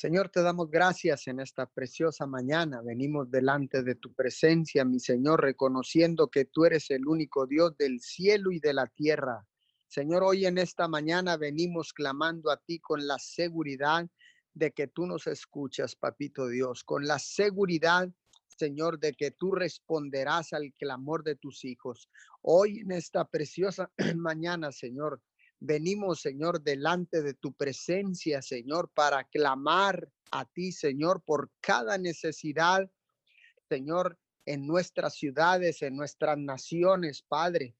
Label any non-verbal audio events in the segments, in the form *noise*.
Señor, te damos gracias en esta preciosa mañana. Venimos delante de tu presencia, mi Señor, reconociendo que tú eres el único Dios del cielo y de la tierra. Señor, hoy en esta mañana venimos clamando a ti con la seguridad de que tú nos escuchas, papito Dios, con la seguridad, Señor, de que tú responderás al clamor de tus hijos. Hoy en esta preciosa *clears throat* mañana, Señor, Venimos, Señor, delante de tu presencia, Señor, para clamar a ti, Señor, por cada necesidad, Señor, en nuestras ciudades, en nuestras naciones, Padre.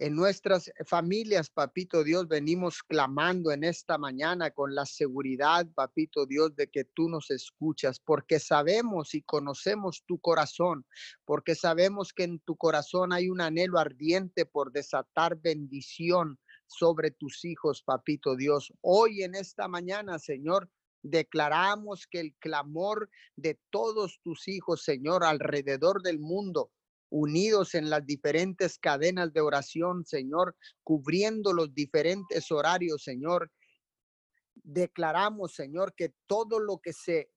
En nuestras familias, papito Dios, venimos clamando en esta mañana con la seguridad, papito Dios, de que tú nos escuchas, porque sabemos y conocemos tu corazón, porque sabemos que en tu corazón hay un anhelo ardiente por desatar bendición, sobre tus hijos, papito Dios. Hoy en esta mañana, Señor, declaramos que el clamor de todos tus hijos, Señor, alrededor del mundo, unidos en las diferentes cadenas de oración, Señor, cubriendo los diferentes horarios, Señor. Declaramos, Señor, que todo lo que se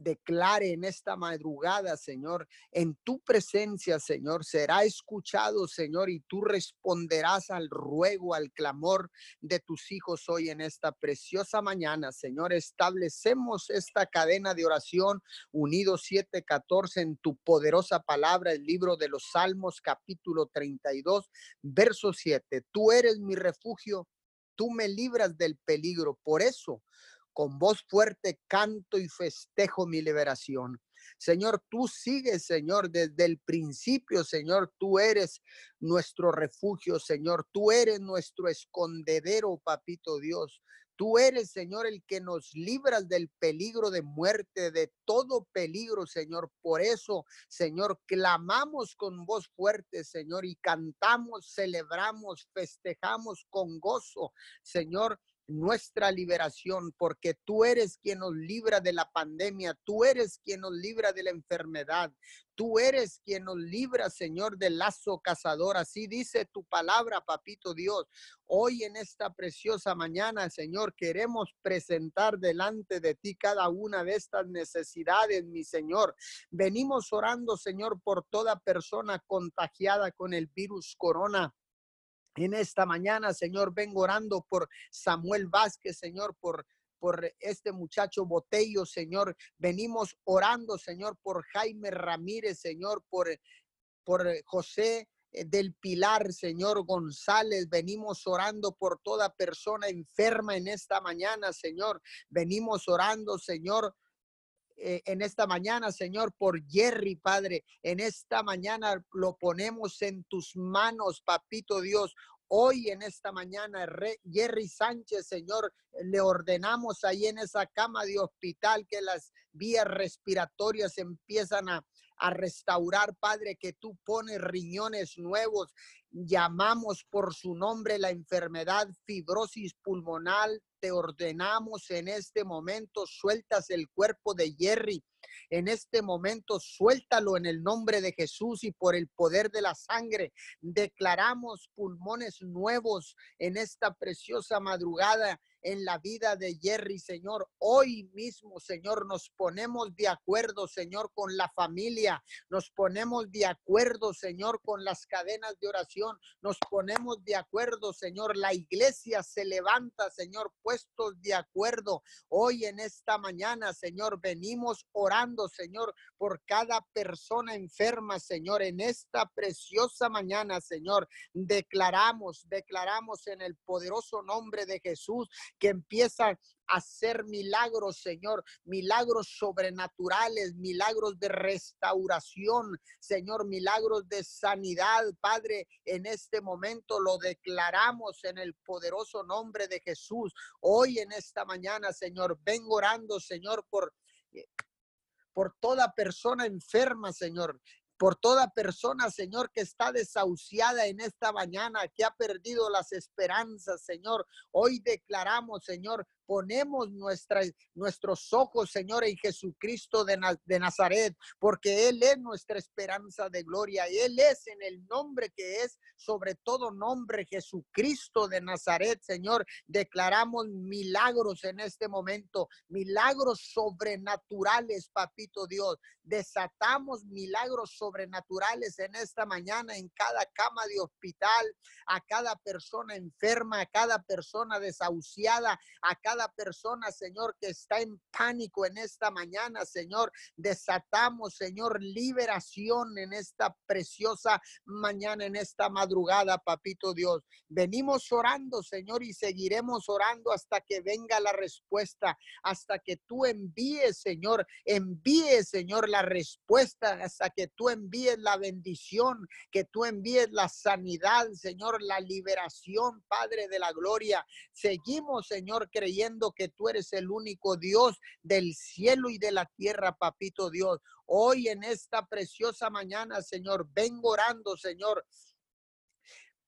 declare en esta madrugada, Señor, en tu presencia, Señor, será escuchado, Señor, y tú responderás al ruego, al clamor de tus hijos hoy en esta preciosa mañana, Señor. Establecemos esta cadena de oración unidos 714 en tu poderosa palabra, el libro de los Salmos, capítulo 32, verso 7. Tú eres mi refugio, tú me libras del peligro. Por eso, con voz fuerte canto y festejo mi liberación. Señor, tú sigues, Señor, desde el principio, Señor, tú eres nuestro refugio, Señor, tú eres nuestro escondedero, papito Dios. Tú eres, Señor, el que nos libras del peligro de muerte, de todo peligro, Señor. Por eso, Señor, clamamos con voz fuerte, Señor, y cantamos, celebramos, festejamos con gozo, Señor, nuestra liberación, porque tú eres quien nos libra de la pandemia, tú eres quien nos libra de la enfermedad, tú eres quien nos libra, Señor, del lazo cazador. Así dice tu palabra, papito Dios. Hoy en esta preciosa mañana, Señor, queremos presentar delante de ti cada una de estas necesidades, mi Señor. Venimos orando, Señor, por toda persona contagiada con el virus corona en esta mañana, Señor, vengo orando por Samuel Vázquez, Señor, por por este muchacho Botello, Señor. Venimos orando, Señor, por Jaime Ramírez, Señor, por, por José eh, del Pilar, Señor González. Venimos orando por toda persona enferma en esta mañana, Señor. Venimos orando, Señor, eh, en esta mañana, Señor, por Jerry, Padre. En esta mañana lo ponemos en tus manos, Papito Dios. Hoy en esta mañana, Jerry Sánchez, Señor, le ordenamos ahí en esa cama de hospital que las vías respiratorias empiezan a, a restaurar, Padre, que tú pones riñones nuevos. Llamamos por su nombre la enfermedad fibrosis pulmonar. Te ordenamos en este momento, sueltas el cuerpo de Jerry. En este momento, suéltalo en el nombre de Jesús y por el poder de la sangre. Declaramos pulmones nuevos en esta preciosa madrugada en la vida de Jerry, Señor. Hoy mismo, Señor, nos ponemos de acuerdo, Señor, con la familia. Nos ponemos de acuerdo, Señor, con las cadenas de oración. Nos ponemos de acuerdo, Señor. La iglesia se levanta, Señor, puestos de acuerdo. Hoy en esta mañana, Señor, venimos orando, Señor, por cada persona enferma, Señor. En esta preciosa mañana, Señor, declaramos, declaramos en el poderoso nombre de Jesús que empieza a hacer milagros, Señor, milagros sobrenaturales, milagros de restauración, Señor, milagros de sanidad, Padre, en este momento lo declaramos en el poderoso nombre de Jesús. Hoy en esta mañana, Señor, vengo orando, Señor, por eh, por toda persona enferma, Señor, por toda persona, Señor, que está desahuciada en esta mañana, que ha perdido las esperanzas, Señor. Hoy declaramos, Señor, ponemos nuestra, nuestros ojos, Señor, en Jesucristo de, de Nazaret, porque Él es nuestra esperanza de gloria. Él es en el nombre que es sobre todo nombre, Jesucristo de Nazaret, Señor. Declaramos milagros en este momento, milagros sobrenaturales, papito Dios. Desatamos milagros sobrenaturales en esta mañana en cada cama de hospital, a cada persona enferma, a cada persona desahuciada, a cada persona, Señor, que está en pánico en esta mañana, Señor. Desatamos, Señor, liberación en esta preciosa mañana, en esta madrugada, papito Dios. Venimos orando, Señor, y seguiremos orando hasta que venga la respuesta, hasta que tú envíes, Señor, envíes, Señor, la respuesta, hasta que tú envíes la bendición, que tú envíes la sanidad, Señor, la liberación, Padre de la gloria. Seguimos, Señor, creyendo que tú eres el único Dios del cielo y de la tierra, papito Dios. Hoy en esta preciosa mañana, Señor, vengo orando, Señor,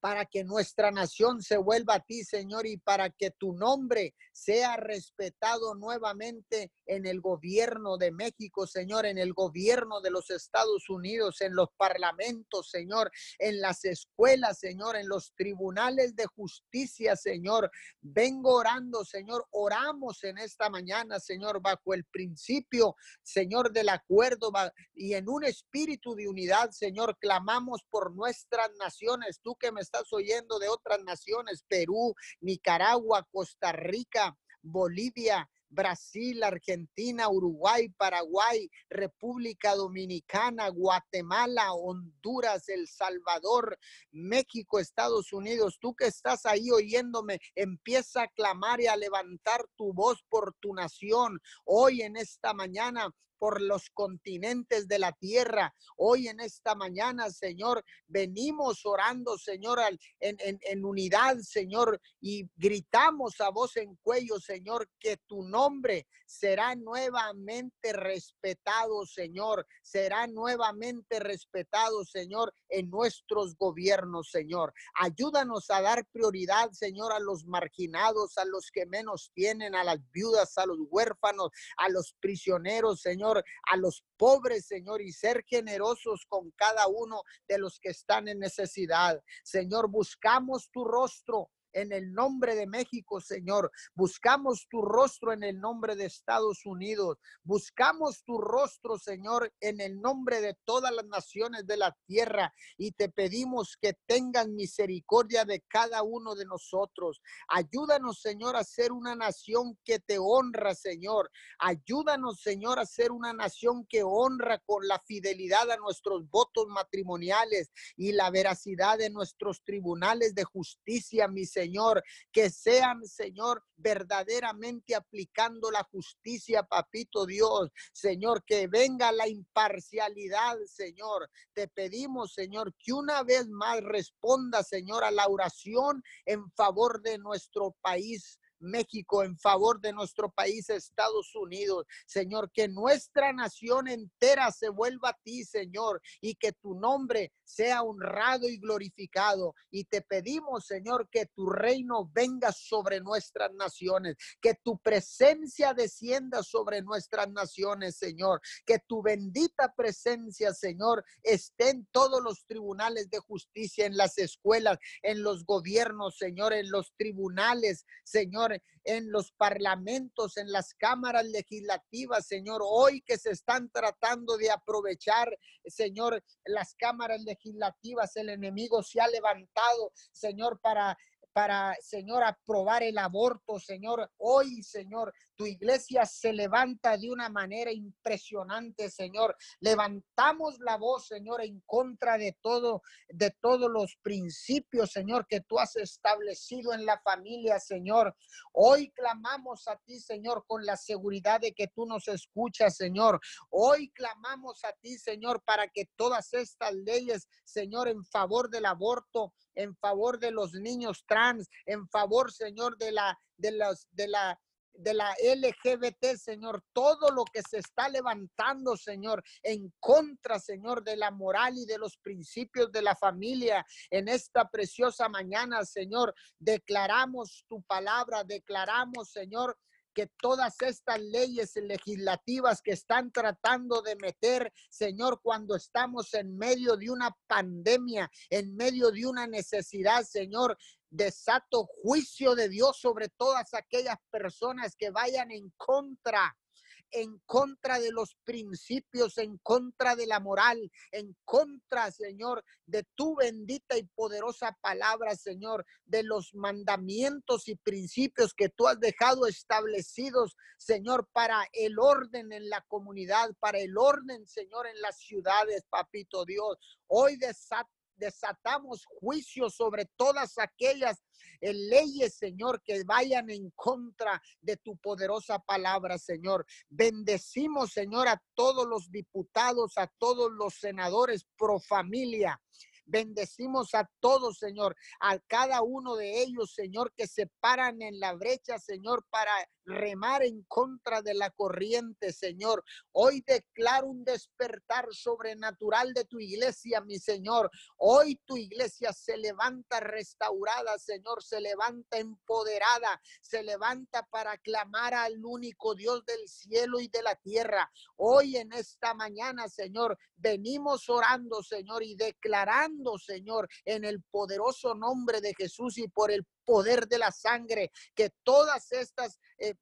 para que nuestra nación se vuelva a ti, Señor, y para que tu nombre sea respetado nuevamente en el gobierno de México, Señor, en el gobierno de los Estados Unidos, en los parlamentos, Señor, en las escuelas, Señor, en los tribunales de justicia, Señor. Vengo orando, Señor, oramos en esta mañana, Señor, bajo el principio, Señor, del acuerdo y en un espíritu de unidad, Señor, clamamos por nuestras naciones. Tú que me estás oyendo de otras naciones, Perú, Nicaragua, Costa Rica, Bolivia, Brasil, Argentina, Uruguay, Paraguay, República Dominicana, Guatemala, Honduras, El Salvador, México, Estados Unidos. Tú que estás ahí oyéndome, empieza a clamar y a levantar tu voz por tu nación. Hoy en esta mañana por los continentes de la tierra. Hoy en esta mañana, Señor, venimos orando, Señor, en, en, unidad, Señor, y gritamos a voz en cuello, Señor, que tu nombre será nuevamente respetado, Señor, será nuevamente respetado, Señor, en nuestros gobiernos, Señor. Ayúdanos a dar prioridad, Señor, a los marginados, a los que menos tienen, a las viudas, a los huérfanos, a los prisioneros, Señor a los pobres, Señor, y ser generosos con cada uno de los que están en necesidad. Señor, buscamos tu rostro en el nombre de México, Señor. Buscamos tu rostro en el nombre de Estados Unidos. Buscamos tu rostro, Señor, en el nombre de todas las naciones de la tierra. Y te pedimos que tengan misericordia de cada uno de nosotros. Ayúdanos, Señor, a ser una nación que te honra, Señor. Ayúdanos, Señor, a ser una nación que honra con la fidelidad a nuestros votos matrimoniales y la veracidad de nuestros tribunales de justicia, misericordia Señor, que sean, Señor, verdaderamente aplicando la justicia, papito Dios, Señor, que venga la imparcialidad, Señor. Te pedimos, Señor, que una vez más responda, Señor, a la oración en favor de nuestro país, México, en favor de nuestro país, Estados Unidos. Señor, que nuestra nación entera se vuelva a ti, Señor, y que tu nombre sea honrado y glorificado. Y te pedimos, Señor, que tu reino venga sobre nuestras naciones, que tu presencia descienda sobre nuestras naciones, Señor, que tu bendita presencia, Señor, esté en todos los tribunales de justicia, en las escuelas, en los gobiernos, Señor, en los tribunales, Señor, en los parlamentos, en las cámaras legislativas, Señor, hoy que se están tratando de aprovechar, Señor, las cámaras legislativas, el enemigo se ha levantado, Señor, para para, Señor, aprobar el aborto, Señor. Hoy, Señor, tu iglesia se levanta de una manera impresionante, Señor. Levantamos la voz, Señor, en contra de todo, de todos los principios, Señor, que tú has establecido en la familia, Señor. Hoy clamamos a ti, Señor, con la seguridad de que tú nos escuchas, Señor. Hoy clamamos a ti, Señor, para que todas estas leyes, Señor, en favor del aborto, en favor de los niños trans, en favor, Señor, de la, de los, de la, de la LGBT, Señor, todo lo que se está levantando, Señor, en contra, Señor, de la moral y de los principios de la familia en esta preciosa mañana, Señor, declaramos tu palabra, declaramos, Señor, que todas estas leyes legislativas que están tratando de meter, Señor, cuando estamos en medio de una pandemia, en medio de una necesidad, Señor, desato juicio de Dios sobre todas aquellas personas que vayan en contra en contra de los principios, en contra de la moral, en contra, Señor, de tu bendita y poderosa palabra, Señor, de los mandamientos y principios que tú has dejado establecidos, Señor, para el orden en la comunidad, para el orden, Señor, en las ciudades, papito Dios. Hoy desata desatamos juicio sobre todas aquellas eh, leyes, Señor, que vayan en contra de tu poderosa palabra, Señor. Bendecimos, Señor, a todos los diputados, a todos los senadores pro familia. Bendecimos a todos, Señor, a cada uno de ellos, Señor, que se paran en la brecha, Señor, para remar en contra de la corriente, Señor. Hoy declaro un despertar sobrenatural de tu iglesia, mi Señor. Hoy tu iglesia se levanta restaurada, Señor, se levanta empoderada, se levanta para clamar al único Dios del cielo y de la tierra. Hoy en esta mañana, Señor, venimos orando, Señor, y declarando, Señor, en el poderoso nombre de Jesús y por el poder de la sangre, que todas estas eh,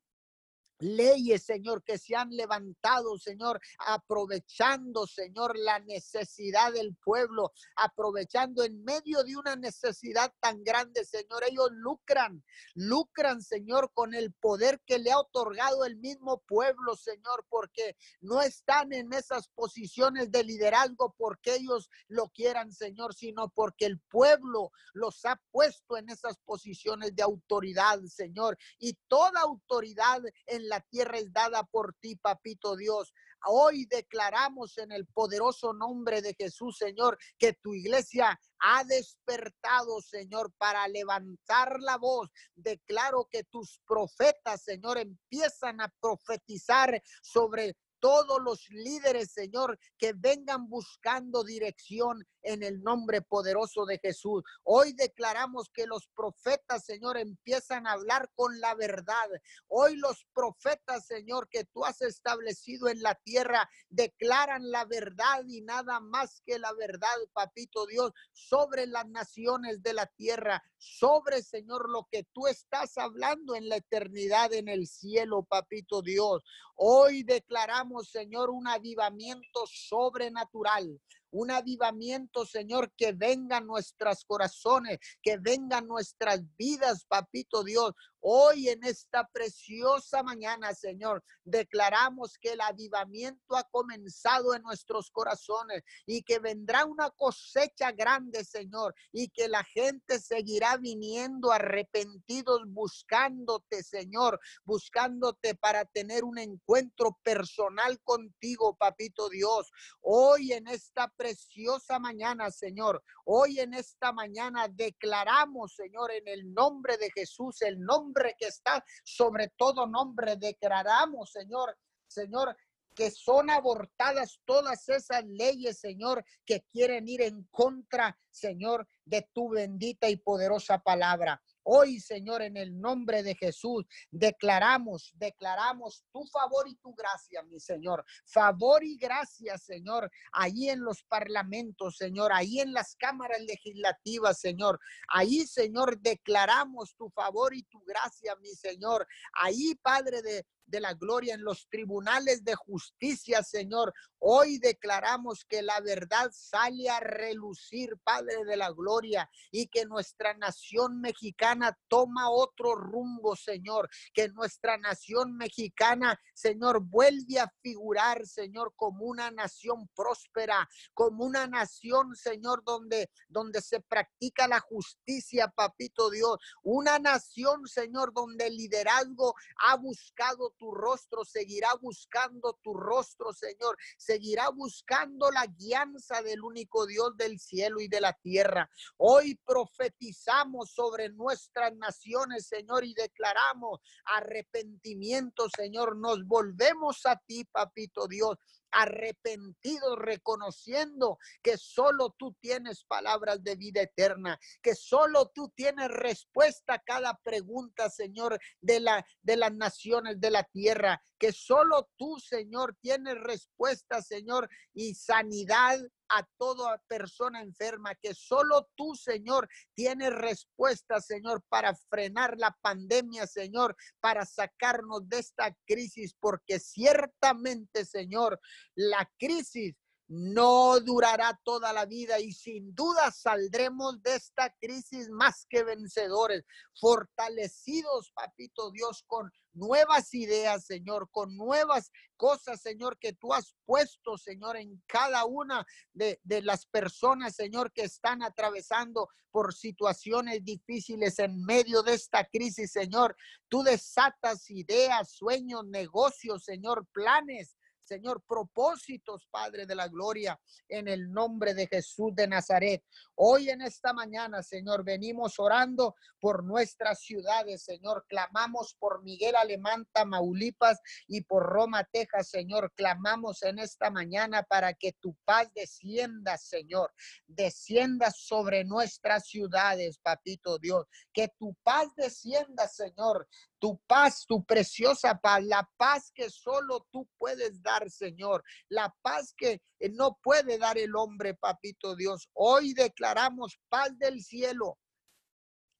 leyes, Señor, que se han levantado, Señor, aprovechando, Señor, la necesidad del pueblo, aprovechando en medio de una necesidad tan grande, Señor. Ellos lucran, lucran, Señor, con el poder que le ha otorgado el mismo pueblo, Señor, porque no están en esas posiciones de liderazgo porque ellos lo quieran, Señor, sino porque el pueblo los ha puesto en esas posiciones de autoridad, Señor. Y toda autoridad en la tierra es dada por ti, papito Dios. Hoy declaramos en el poderoso nombre de Jesús, Señor, que tu iglesia ha despertado, Señor, para levantar la voz. Declaro que tus profetas, Señor, empiezan a profetizar sobre todos los líderes, Señor, que vengan buscando dirección en el nombre poderoso de Jesús. Hoy declaramos que los profetas, Señor, empiezan a hablar con la verdad. Hoy los profetas, Señor, que tú has establecido en la tierra, declaran la verdad y nada más que la verdad, papito Dios, sobre las naciones de la tierra, sobre, Señor, lo que tú estás hablando en la eternidad, en el cielo, papito Dios. Hoy declaramos, Señor, un avivamiento sobrenatural un avivamiento, Señor, que venga nuestros corazones, que venga nuestras vidas, papito Dios. Hoy en esta preciosa mañana, Señor, declaramos que el avivamiento ha comenzado en nuestros corazones y que vendrá una cosecha grande, Señor, y que la gente seguirá viniendo arrepentidos buscándote, Señor, buscándote para tener un encuentro personal contigo, papito Dios. Hoy en esta preciosa mañana, Señor, hoy en esta mañana declaramos, Señor, en el nombre de Jesús, el nombre que está sobre todo nombre. Declaramos, Señor, Señor, que son abortadas todas esas leyes, Señor, que quieren ir en contra, Señor, de tu bendita y poderosa palabra. Hoy, Señor, en el nombre de Jesús, declaramos, declaramos tu favor y tu gracia, mi Señor. Favor y gracia, Señor, ahí en los parlamentos, Señor, ahí en las cámaras legislativas, Señor. Ahí, Señor, declaramos tu favor y tu gracia, mi Señor. Ahí, Padre de, de la gloria en los tribunales de justicia, Señor. Hoy declaramos que la verdad sale a relucir, Padre de la gloria, y que nuestra nación mexicana toma otro rumbo, Señor. Que nuestra nación mexicana, Señor, vuelve a figurar, Señor, como una nación próspera, como una nación, Señor, donde, donde se practica la justicia, papito Dios. Una nación, Señor, donde el liderazgo ha buscado tu rostro, seguirá buscando tu rostro, Señor, seguirá buscando la guianza del único Dios del cielo y de la tierra. Hoy profetizamos sobre nuestras naciones, Señor, y declaramos arrepentimiento, Señor. Nos volvemos a ti, papito Dios arrepentidos, reconociendo que solo tú tienes palabras de vida eterna, que solo tú tienes respuesta a cada pregunta, Señor, de, la, de las naciones de la tierra, que solo tú, Señor, tienes respuesta, Señor, y sanidad a toda persona enferma, que solo tú, Señor, tienes respuesta, Señor, para frenar la pandemia, Señor, para sacarnos de esta crisis, porque ciertamente, Señor, la crisis no durará toda la vida y sin duda saldremos de esta crisis más que vencedores, fortalecidos, papito Dios, con nuevas ideas, Señor, con nuevas cosas, Señor, que tú has puesto, Señor, en cada una de, de las personas, Señor, que están atravesando por situaciones difíciles en medio de esta crisis, Señor. Tú desatas ideas, sueños, negocios, Señor, planes Señor, propósitos, Padre de la Gloria, en el nombre de Jesús de Nazaret. Hoy en esta mañana, Señor, venimos orando por nuestras ciudades, Señor. Clamamos por Miguel Alemán, Tamaulipas y por Roma, Texas, Señor. Clamamos en esta mañana para que tu paz descienda, Señor. Descienda sobre nuestras ciudades, Papito Dios. Que tu paz descienda, Señor tu paz, tu preciosa paz, la paz que solo tú puedes dar, Señor, la paz que eh, no puede dar el hombre, papito Dios. Hoy declaramos paz del cielo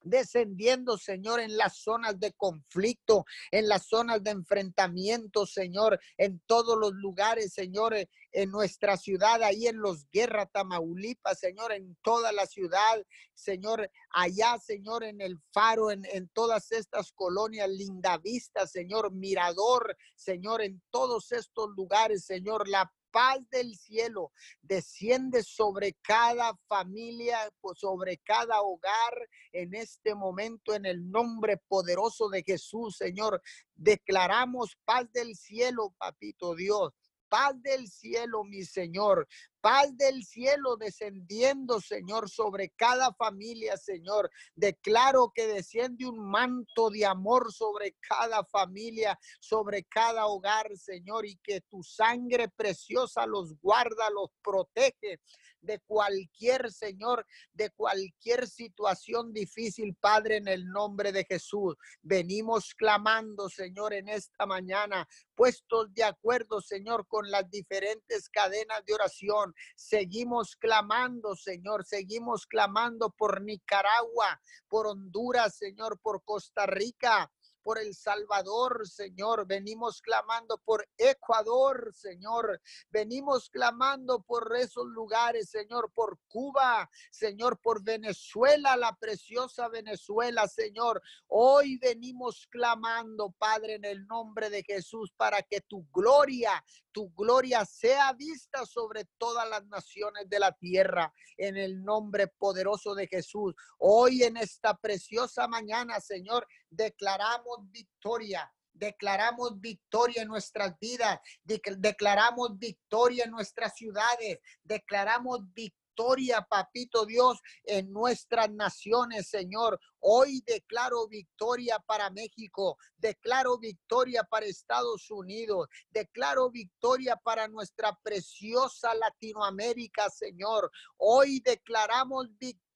descendiendo, Señor, en las zonas de conflicto, en las zonas de enfrentamiento, Señor, en todos los lugares, Señor, eh, en nuestra ciudad, ahí en los Guerra, Tamaulipas, Señor, en toda la ciudad, Señor, allá, Señor, en el faro, en, en todas estas colonias, Linda Vista, Señor, Mirador, Señor, en todos estos lugares, Señor, la paz del cielo desciende sobre cada familia, pues, sobre cada hogar en este momento, en el nombre poderoso de Jesús, Señor. Declaramos paz del cielo, papito Dios paz del cielo, mi Señor. Paz del cielo descendiendo, Señor, sobre cada familia, Señor. Declaro que desciende un manto de amor sobre cada familia, sobre cada hogar, Señor, y que tu sangre preciosa los guarda, los protege de cualquier, Señor, de cualquier situación difícil, Padre, en el nombre de Jesús. Venimos clamando, Señor, en esta mañana, puestos de acuerdo, Señor, con las diferentes cadenas de oración. Seguimos clamando, Señor, seguimos clamando por Nicaragua, por Honduras, Señor, por Costa Rica, por El Salvador, Señor. Venimos clamando por Ecuador, Señor. Venimos clamando por esos lugares, Señor, por Cuba, Señor, por Venezuela, la preciosa Venezuela, Señor. Hoy venimos clamando, Padre, en el nombre de Jesús, para que tu gloria, tu gloria sea vista sobre todas las naciones de la tierra, en el nombre poderoso de Jesús. Hoy en esta preciosa mañana, Señor, declaramos victoria. Declaramos victoria en nuestras vidas, declaramos victoria en nuestras ciudades, declaramos victoria, papito Dios, en nuestras naciones, Señor. Hoy declaro victoria para México, declaro victoria para Estados Unidos, declaro victoria para nuestra preciosa Latinoamérica, Señor. Hoy declaramos victoria,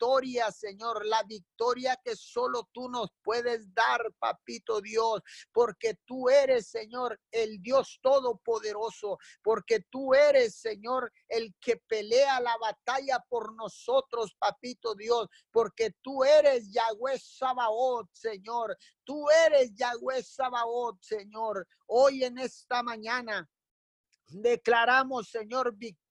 Señor, la victoria que solo tú nos puedes dar, papito Dios, porque tú eres, Señor, el Dios todopoderoso, porque tú eres, Señor, el que pelea la batalla por nosotros, papito Dios, porque tú eres Yahweh Sabaoth, Señor. Tú eres Yahweh Sabaoth, Señor. Hoy en esta mañana declaramos, Señor, victoria,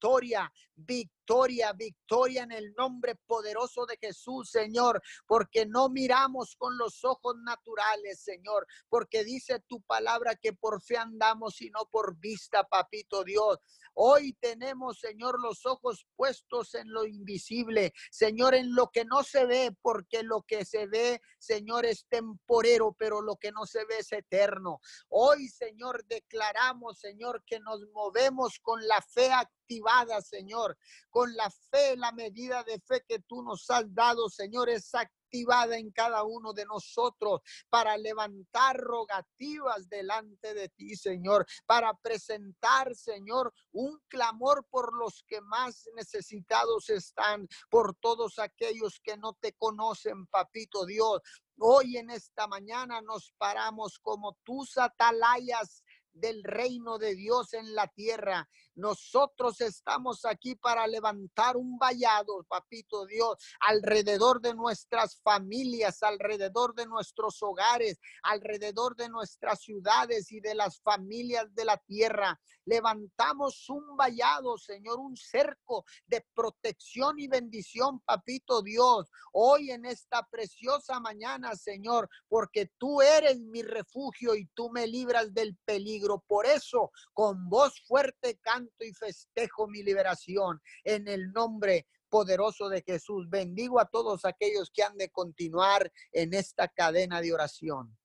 victoria, victoria en el nombre poderoso de Jesús, Señor, porque no miramos con los ojos naturales, Señor, porque dice tu palabra que por fe andamos y no por vista, papito Dios. Hoy tenemos, Señor, los ojos puestos en lo invisible, Señor, en lo que no se ve, porque lo que se ve, Señor, es temporero, pero lo que no se ve es eterno. Hoy, Señor, declaramos, Señor, que nos movemos con la fe activada, Señor, con la fe, la medida de fe que tú nos has dado, Señor, es activada en cada uno de nosotros para levantar rogativas delante de ti, Señor, para presentar, Señor, un clamor por los que más necesitados están, por todos aquellos que no te conocen, papito Dios. Hoy en esta mañana nos paramos como tus atalayas del reino de Dios en la tierra. Nosotros estamos aquí para levantar un vallado, papito Dios, alrededor de nuestras familias, alrededor de nuestros hogares, alrededor de nuestras ciudades y de las familias de la tierra. Levantamos un vallado, Señor, un cerco de protección y bendición, papito Dios, hoy en esta preciosa mañana, Señor, porque tú eres mi refugio y tú me libras del peligro. Por eso, con voz fuerte canto y festejo mi liberación en el nombre poderoso de Jesús. Bendigo a todos aquellos que han de continuar en esta cadena de oración.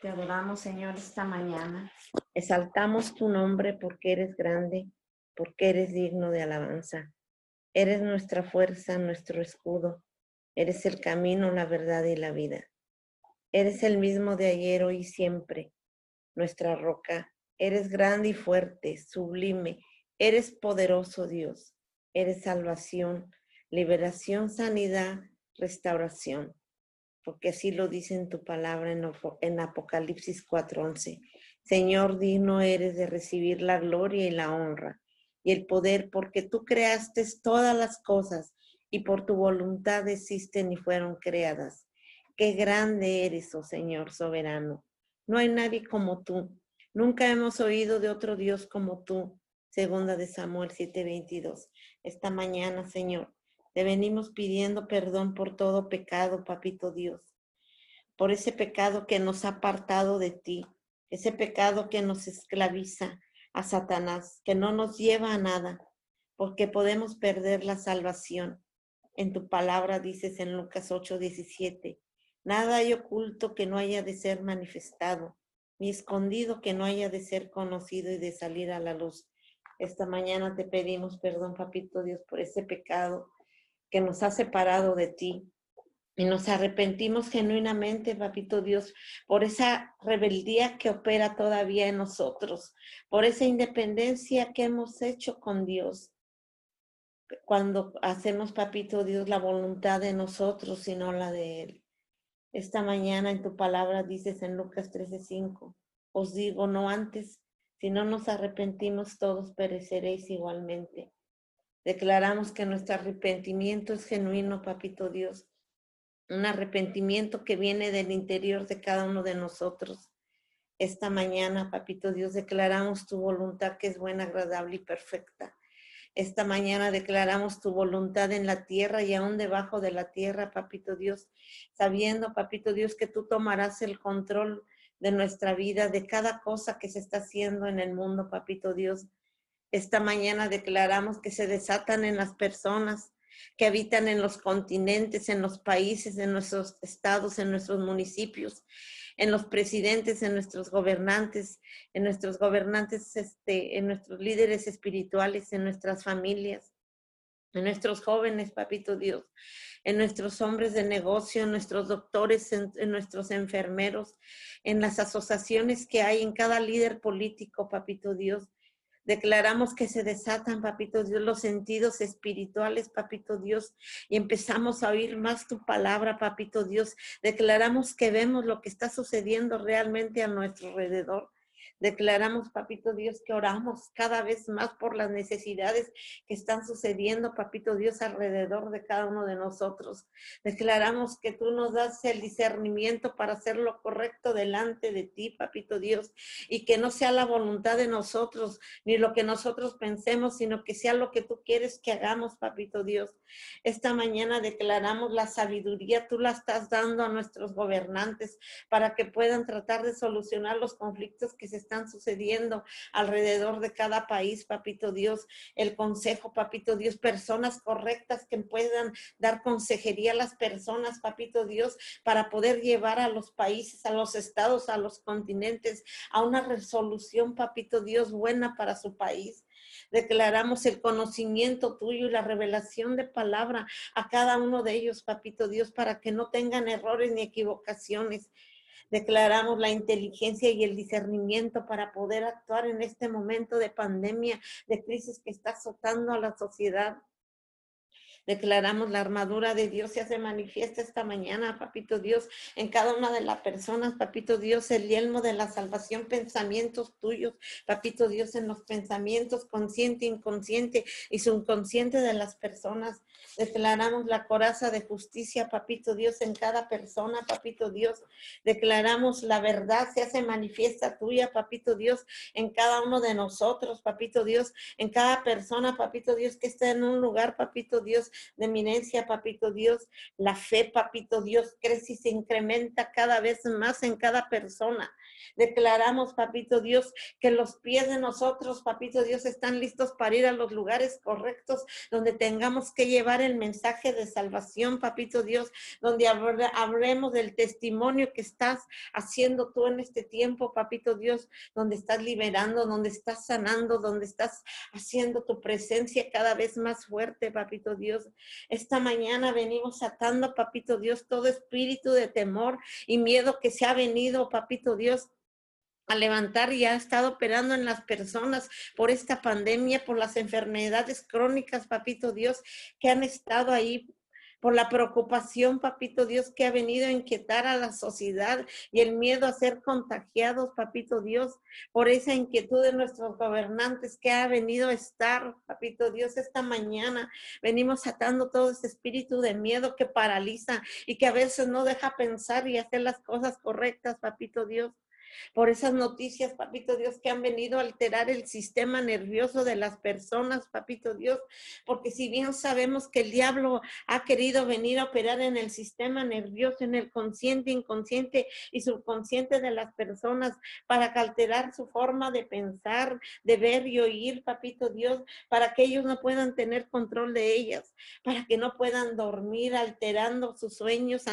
Te adoramos, Señor, esta mañana. Exaltamos tu nombre porque eres grande, porque eres digno de alabanza. Eres nuestra fuerza, nuestro escudo. Eres el camino, la verdad y la vida. Eres el mismo de ayer, hoy y siempre. Nuestra roca. Eres grande y fuerte, sublime. Eres poderoso Dios. Eres salvación, liberación, sanidad, restauración porque así lo dice en tu palabra en, Apocalipsis 4:11. Señor, digno eres de recibir la gloria y la honra y el poder, porque tú creaste todas las cosas y por tu voluntad existen y fueron creadas. Qué grande eres, oh Señor soberano. No hay nadie como tú. Nunca hemos oído de otro Dios como tú. Segunda de Samuel 7:22. Esta mañana, Señor, te venimos pidiendo perdón por todo pecado, papito Dios, por ese pecado que nos ha apartado de ti, ese pecado que nos esclaviza a Satanás, que no nos lleva a nada, porque podemos perder la salvación. En tu palabra dices en Lucas 8, 17, nada hay oculto que no haya de ser manifestado, ni escondido que no haya de ser conocido y de salir a la luz. Esta mañana te pedimos perdón, papito Dios, por ese pecado que nos ha separado de ti. Y nos arrepentimos genuinamente, papito Dios, por esa rebeldía que opera todavía en nosotros, por esa independencia que hemos hecho con Dios. Cuando hacemos, papito Dios, la voluntad de nosotros y no la de Él. Esta mañana en tu palabra dices en Lucas 13:5, os digo, no antes, si no nos arrepentimos todos pereceréis igualmente. Declaramos que nuestro arrepentimiento es genuino, papito Dios. Un arrepentimiento que viene del interior de cada uno de nosotros. Esta mañana, papito Dios, declaramos tu voluntad que es buena, agradable y perfecta. Esta mañana declaramos tu voluntad en la tierra y aún debajo de la tierra, papito Dios, sabiendo, papito Dios, que tú tomarás el control de nuestra vida, de cada cosa que se está haciendo en el mundo, papito Dios. Esta mañana declaramos que se desatan en las personas que habitan en los continentes, en los países, en nuestros estados, en nuestros municipios, en los presidentes, en nuestros gobernantes, en nuestros gobernantes, este, en nuestros líderes espirituales, en nuestras familias, en nuestros jóvenes, papito Dios, en nuestros hombres de negocio, en nuestros doctores, en, en, nuestros enfermeros, en las asociaciones que hay en cada líder político, papito Dios, Declaramos que se desatan, papito Dios, los sentidos espirituales, papito Dios, y empezamos a oír más tu palabra, papito Dios. Declaramos que vemos lo que está sucediendo realmente a nuestro alrededor. Declaramos, papito Dios, que oramos cada vez más por las necesidades que están sucediendo, papito Dios, alrededor de cada uno de nosotros. Declaramos que tú nos das el discernimiento para hacer lo correcto delante de ti, papito Dios, y que no sea la voluntad de nosotros ni lo que nosotros pensemos, sino que sea lo que tú quieres que hagamos, papito Dios. Esta mañana declaramos la sabiduría, tú la estás dando a nuestros gobernantes para que puedan tratar de solucionar los conflictos que se están están sucediendo alrededor de cada país, papito Dios, el consejo, papito Dios, personas correctas que puedan dar consejería a las personas, papito Dios, para poder llevar a los países, a los estados, a los continentes, a una resolución, papito Dios, buena para su país. Declaramos el conocimiento tuyo y la revelación de palabra a cada uno de ellos, papito Dios, para que no tengan errores ni equivocaciones. Declaramos la inteligencia y el discernimiento para poder actuar en este momento de pandemia, de crisis que está azotando a la sociedad. Declaramos la armadura de Dios se hace manifiesta esta mañana, papito Dios, en cada una de las personas, papito Dios, el yelmo de la salvación, pensamientos tuyos, papito Dios, en los pensamientos consciente, inconsciente y subconsciente de las personas. Declaramos la coraza de justicia, papito Dios, en cada persona, papito Dios. Declaramos la verdad se hace manifiesta tuya, papito Dios, en cada uno de nosotros, papito Dios, en cada persona, papito Dios, que está en un lugar, papito Dios, de eminencia, papito Dios. La fe, papito Dios, crece y se incrementa cada vez más en cada persona. Declaramos, papito Dios, que los pies de nosotros, papito Dios, están listos para ir a los lugares correctos donde tengamos que llevar el mensaje de salvación, papito Dios, donde hablemos del testimonio que estás haciendo tú en este tiempo, papito Dios, donde estás liberando, donde estás sanando, donde estás haciendo tu presencia cada vez más fuerte, papito Dios. Esta mañana venimos atando, papito Dios, todo espíritu de temor y miedo que se ha venido, papito Dios, a levantar y ha estado operando en las personas por esta pandemia, por las enfermedades crónicas, papito Dios, que han estado ahí por la preocupación, papito Dios, que ha venido a inquietar a la sociedad y el miedo a ser contagiados, papito Dios, por esa inquietud de nuestros gobernantes que ha venido a estar, papito Dios, esta mañana. Venimos atando todo ese espíritu de miedo que paraliza y que a veces no deja pensar y hacer las cosas correctas, papito Dios por esas noticias, papito Dios, que han venido a alterar el sistema nervioso de las personas, papito Dios, porque si bien sabemos que el diablo ha querido venir a operar en el sistema nervioso, en el consciente, inconsciente y subconsciente de las personas para alterar su forma de pensar, de ver y oír, papito Dios, para que ellos no puedan tener control de ellas, para que no puedan dormir alterando sus sueños,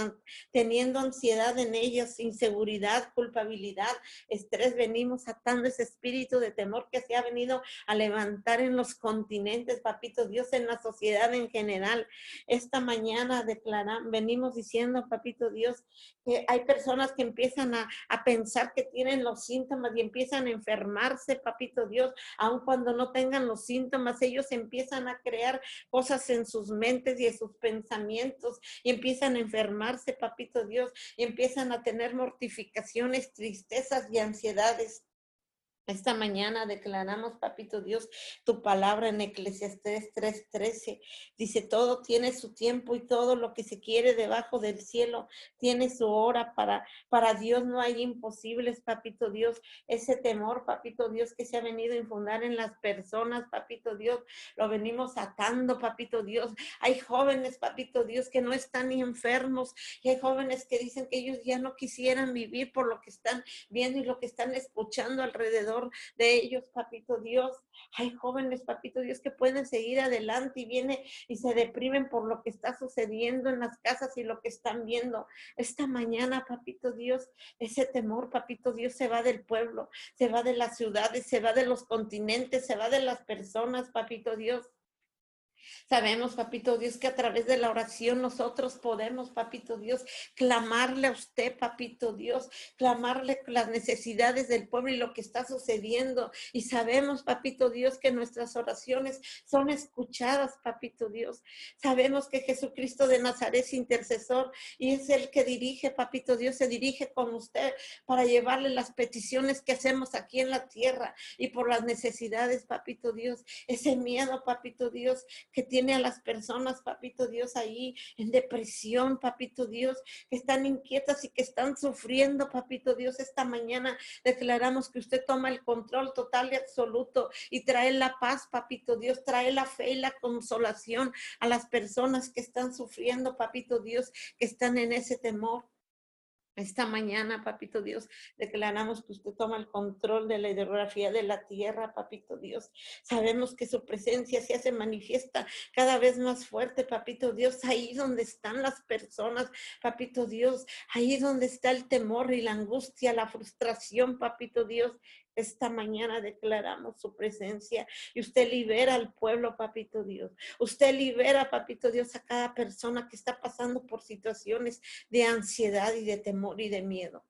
teniendo ansiedad en ellas, inseguridad, culpabilidad estrés, venimos atando ese espíritu de temor que se ha venido a levantar en los continentes, papito Dios, en la sociedad en general. Esta mañana declaran, venimos diciendo, papito Dios, que hay personas que empiezan a, a pensar que tienen los síntomas y empiezan a enfermarse, papito Dios, aun cuando no tengan los síntomas, ellos empiezan a crear cosas en sus mentes y en sus pensamientos y empiezan a enfermarse, papito Dios, y empiezan a tener mortificaciones, tristezas esas y ansiedades esta mañana declaramos, papito Dios, tu palabra en Eclesiastes 3:13. Dice, todo tiene su tiempo y todo lo que se quiere debajo del cielo tiene su hora. Para, para Dios no hay imposibles, papito Dios. Ese temor, papito Dios, que se ha venido a infundar en las personas, papito Dios, lo venimos atando, papito Dios. Hay jóvenes, papito Dios, que no están ni enfermos y hay jóvenes que dicen que ellos ya no quisieran vivir por lo que están viendo y lo que están escuchando alrededor de ellos, papito Dios. Hay jóvenes, papito Dios, que pueden seguir adelante y viene y se deprimen por lo que está sucediendo en las casas y lo que están viendo. Esta mañana, papito Dios, ese temor, papito Dios, se va del pueblo, se va de las ciudades, se va de los continentes, se va de las personas, papito Dios. Sabemos, papito Dios, que a través de la oración nosotros podemos, papito Dios, clamarle a usted, papito Dios, clamarle las necesidades del pueblo y lo que está sucediendo. Y sabemos, papito Dios, que nuestras oraciones son escuchadas, papito Dios. Sabemos que Jesucristo de Nazaret es intercesor y es el que dirige, papito Dios, se dirige con usted para llevarle las peticiones que hacemos aquí en la tierra y por las necesidades, papito Dios. Ese miedo, papito Dios, que tiene a las personas, papito Dios, ahí en depresión, papito Dios, que están inquietas y que están sufriendo, papito Dios. Esta mañana declaramos que usted toma el control total y absoluto y trae la paz, papito Dios, trae la fe y la consolación a las personas que están sufriendo, papito Dios, que están en ese temor. Esta mañana, papito Dios, declaramos que usted toma el control de la hidrografía de la tierra, papito Dios. Sabemos que su presencia se hace manifiesta cada vez más fuerte, papito Dios, ahí donde están las personas, papito Dios, ahí donde está el temor y la angustia, la frustración, papito Dios. Esta mañana declaramos su presencia y usted libera al pueblo, papito Dios. Usted libera, papito Dios, a cada persona que está pasando por situaciones de ansiedad y de temor y de miedo.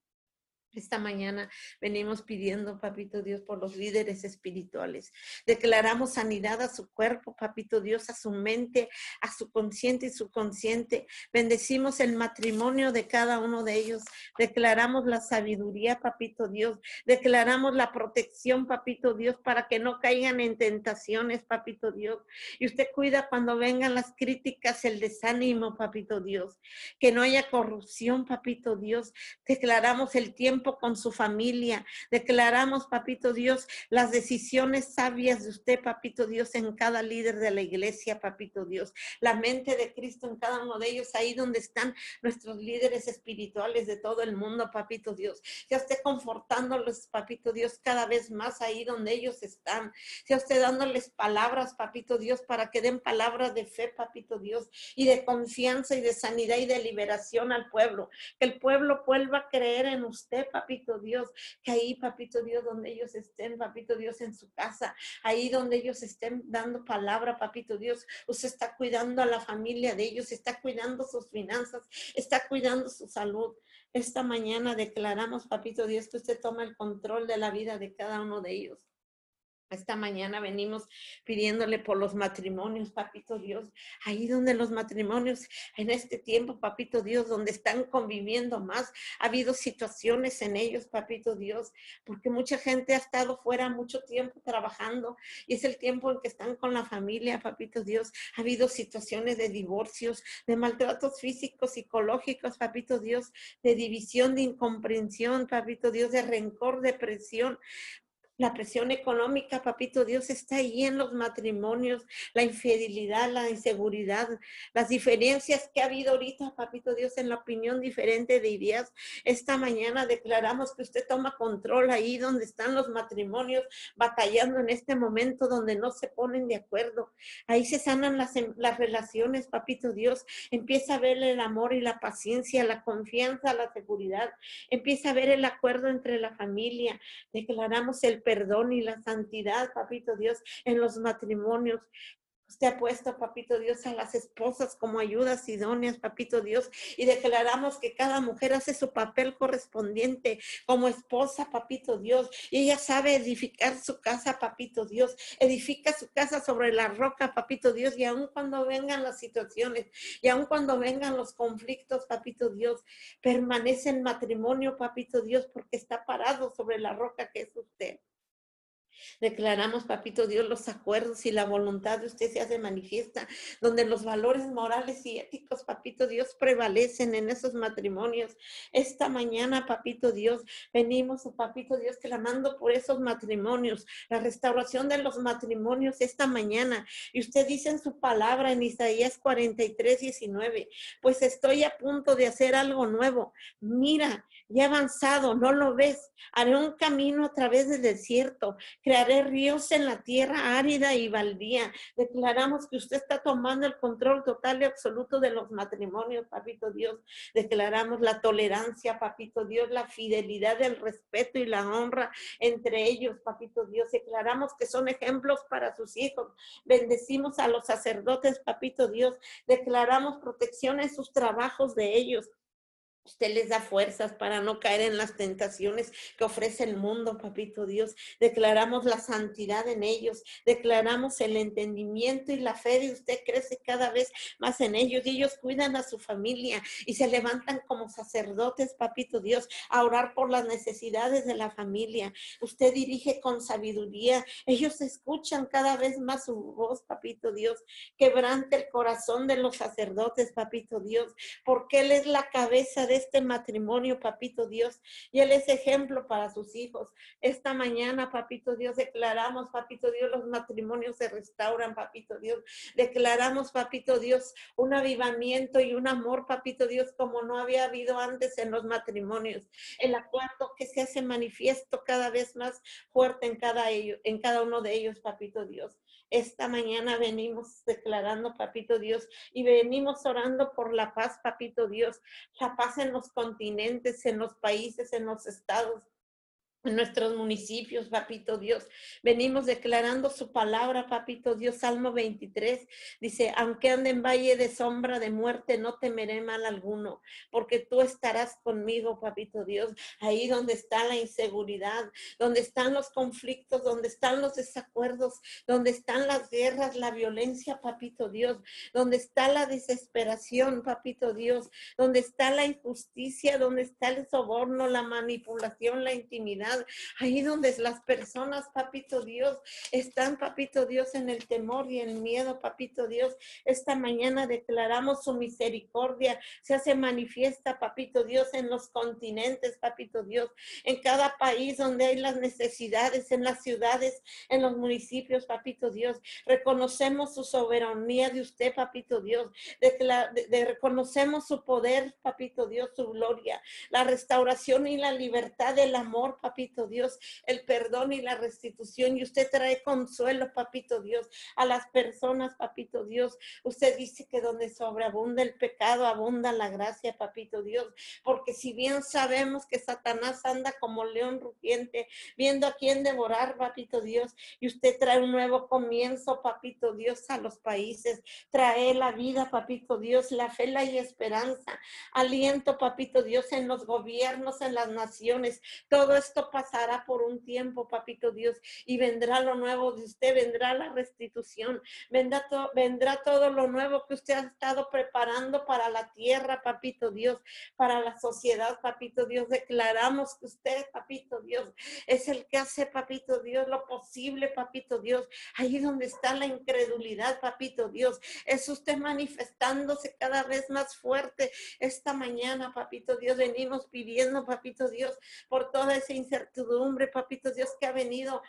Esta mañana venimos pidiendo, papito Dios, por los líderes espirituales. Declaramos sanidad a su cuerpo, papito Dios, a su mente, a su consciente y su consciente. Bendecimos el matrimonio de cada uno de ellos. Declaramos la sabiduría, papito Dios. Declaramos la protección, papito Dios, para que no caigan en tentaciones, papito Dios. Y usted cuida cuando vengan las críticas, el desánimo, papito Dios. Que no haya corrupción, papito Dios. Declaramos el tiempo con su familia. Declaramos, papito Dios, las decisiones sabias de usted, papito Dios, en cada líder de la iglesia, papito Dios. La mente de Cristo en cada uno de ellos, ahí donde están nuestros líderes espirituales de todo el mundo, papito Dios. Ya esté confortándoles, papito Dios, cada vez más ahí donde ellos están. Ya usted dándoles palabras, papito Dios, para que den palabras de fe, papito Dios, y de confianza y de sanidad y de liberación al pueblo. Que el pueblo vuelva a creer en usted, papito Dios, que ahí, papito Dios, donde ellos estén, papito Dios, en su casa, ahí donde ellos estén dando palabra, papito Dios, usted está cuidando a la familia de ellos, está cuidando sus finanzas, está cuidando su salud. Esta mañana declaramos, papito Dios, que usted toma el control de la vida de cada uno de ellos. Esta mañana venimos pidiéndole por los matrimonios, papito Dios, ahí donde los matrimonios en este tiempo, papito Dios, donde están conviviendo más, ha habido situaciones en ellos, papito Dios, porque mucha gente ha estado fuera mucho tiempo trabajando y es el tiempo en que están con la familia, papito Dios. Ha habido situaciones de divorcios, de maltratos físicos, psicológicos, papito Dios, de división, de incomprensión, papito Dios, de rencor, depresión. La presión económica, papito Dios, está ahí en los matrimonios, la infidelidad, la inseguridad, las diferencias que ha habido ahorita, papito Dios, en la opinión diferente de ideas. Esta mañana declaramos que usted toma control ahí donde están los matrimonios batallando en este momento donde no se ponen de acuerdo. Ahí se sanan las, em, las relaciones, papito Dios. Empieza a ver el amor y la paciencia, la confianza, la seguridad. Empieza a ver el acuerdo entre la familia. Declaramos el perdón y la santidad, papito Dios, en los matrimonios. Usted ha puesto, papito Dios, a las esposas como ayudas idóneas, papito Dios, y declaramos que cada mujer hace su papel correspondiente como esposa, papito Dios, y ella sabe edificar su casa, papito Dios, edifica su casa sobre la roca, papito Dios, y aun cuando vengan las situaciones, y aun cuando vengan los conflictos, papito Dios, permanece en matrimonio, papito Dios, porque está parado sobre la roca que es usted. Declaramos, papito Dios, los acuerdos y la voluntad de usted se hace manifiesta, donde los valores morales y éticos, papito Dios, prevalecen en esos matrimonios. Esta mañana, papito Dios, venimos, papito Dios, clamando por esos matrimonios, la restauración de los matrimonios esta mañana. Y usted dice en su palabra en Isaías 43, 19, pues estoy a punto de hacer algo nuevo. Mira, ya avanzado, no lo ves. Haré un camino a través del desierto crearé ríos en la tierra árida y baldía. Declaramos que usted está tomando el control total y absoluto de los matrimonios, papito Dios. Declaramos la tolerancia, papito Dios, la fidelidad, el respeto y la honra entre ellos, papito Dios. Declaramos que son ejemplos para sus hijos. Bendecimos a los sacerdotes, papito Dios. Declaramos protección en sus trabajos de ellos. Usted les da fuerzas para no caer en las tentaciones que ofrece el mundo, papito Dios. Declaramos la santidad en ellos, declaramos el entendimiento y la fe de usted crece cada vez más en ellos y ellos cuidan a su familia y se levantan como sacerdotes, papito Dios, a orar por las necesidades de la familia. Usted dirige con sabiduría, ellos escuchan cada vez más su voz, papito Dios. Quebrante el corazón de los sacerdotes, papito Dios, porque Él es la cabeza de este matrimonio, papito Dios, y Él es ejemplo para sus hijos. Esta mañana, papito Dios, declaramos, papito Dios, los matrimonios se restauran, papito Dios. Declaramos, papito Dios, un avivamiento y un amor, papito Dios, como no había habido antes en los matrimonios. El acuerdo que se hace manifiesto cada vez más fuerte en cada, en cada uno de ellos, papito Dios. Esta mañana venimos declarando, papito Dios, y venimos orando por la paz, papito Dios, la paz en los continentes, en los países, en los estados, en nuestros municipios, papito Dios. Venimos declarando su palabra, papito Dios. Salmo 23 dice, aunque ande en valle de sombra de muerte, no temeré mal alguno, porque tú estarás conmigo, papito Dios. Ahí donde está la inseguridad, donde están los conflictos, donde están los desacuerdos, donde están las guerras, la violencia, papito Dios, donde está la desesperación, papito Dios, donde está la injusticia, donde está el soborno, la manipulación, la intimidad ahí donde las personas, papito Dios, están, papito Dios, en el temor y el miedo, papito Dios. Esta mañana declaramos su misericordia, se hace manifiesta, papito Dios, en los continentes, papito Dios, en cada país donde hay las necesidades, en las ciudades, en los municipios, papito Dios. Reconocemos su soberanía de usted, papito Dios. De, reconocemos su poder, papito Dios, su gloria, la restauración y la libertad del amor, papito papito Dios, el perdón y la restitución. Y usted trae consuelo, papito Dios, a las personas, papito Dios. Usted dice que donde sobreabunda el pecado, abunda la gracia, papito Dios. Porque si bien sabemos que Satanás anda como león rugiente, viendo a quién devorar, papito Dios, y usted trae un nuevo comienzo, papito Dios, a los países. Trae la vida, papito Dios, la fe, la y esperanza. Aliento, papito Dios, en los gobiernos, en las naciones. Todo esto pasará por un tiempo, papito Dios, y vendrá lo nuevo de usted, vendrá la restitución, vendrá, vendrá todo lo nuevo que usted ha estado preparando para la tierra, papito Dios, para la sociedad, papito Dios. Declaramos que usted, papito Dios, es el que hace, papito Dios, lo posible, papito Dios. Ahí donde está la incredulidad, papito Dios, es usted manifestándose cada vez más fuerte. Esta mañana, papito Dios, venimos pidiendo, papito Dios, por toda esa incertidumbre incertidumbre, papito Dios, que ha venido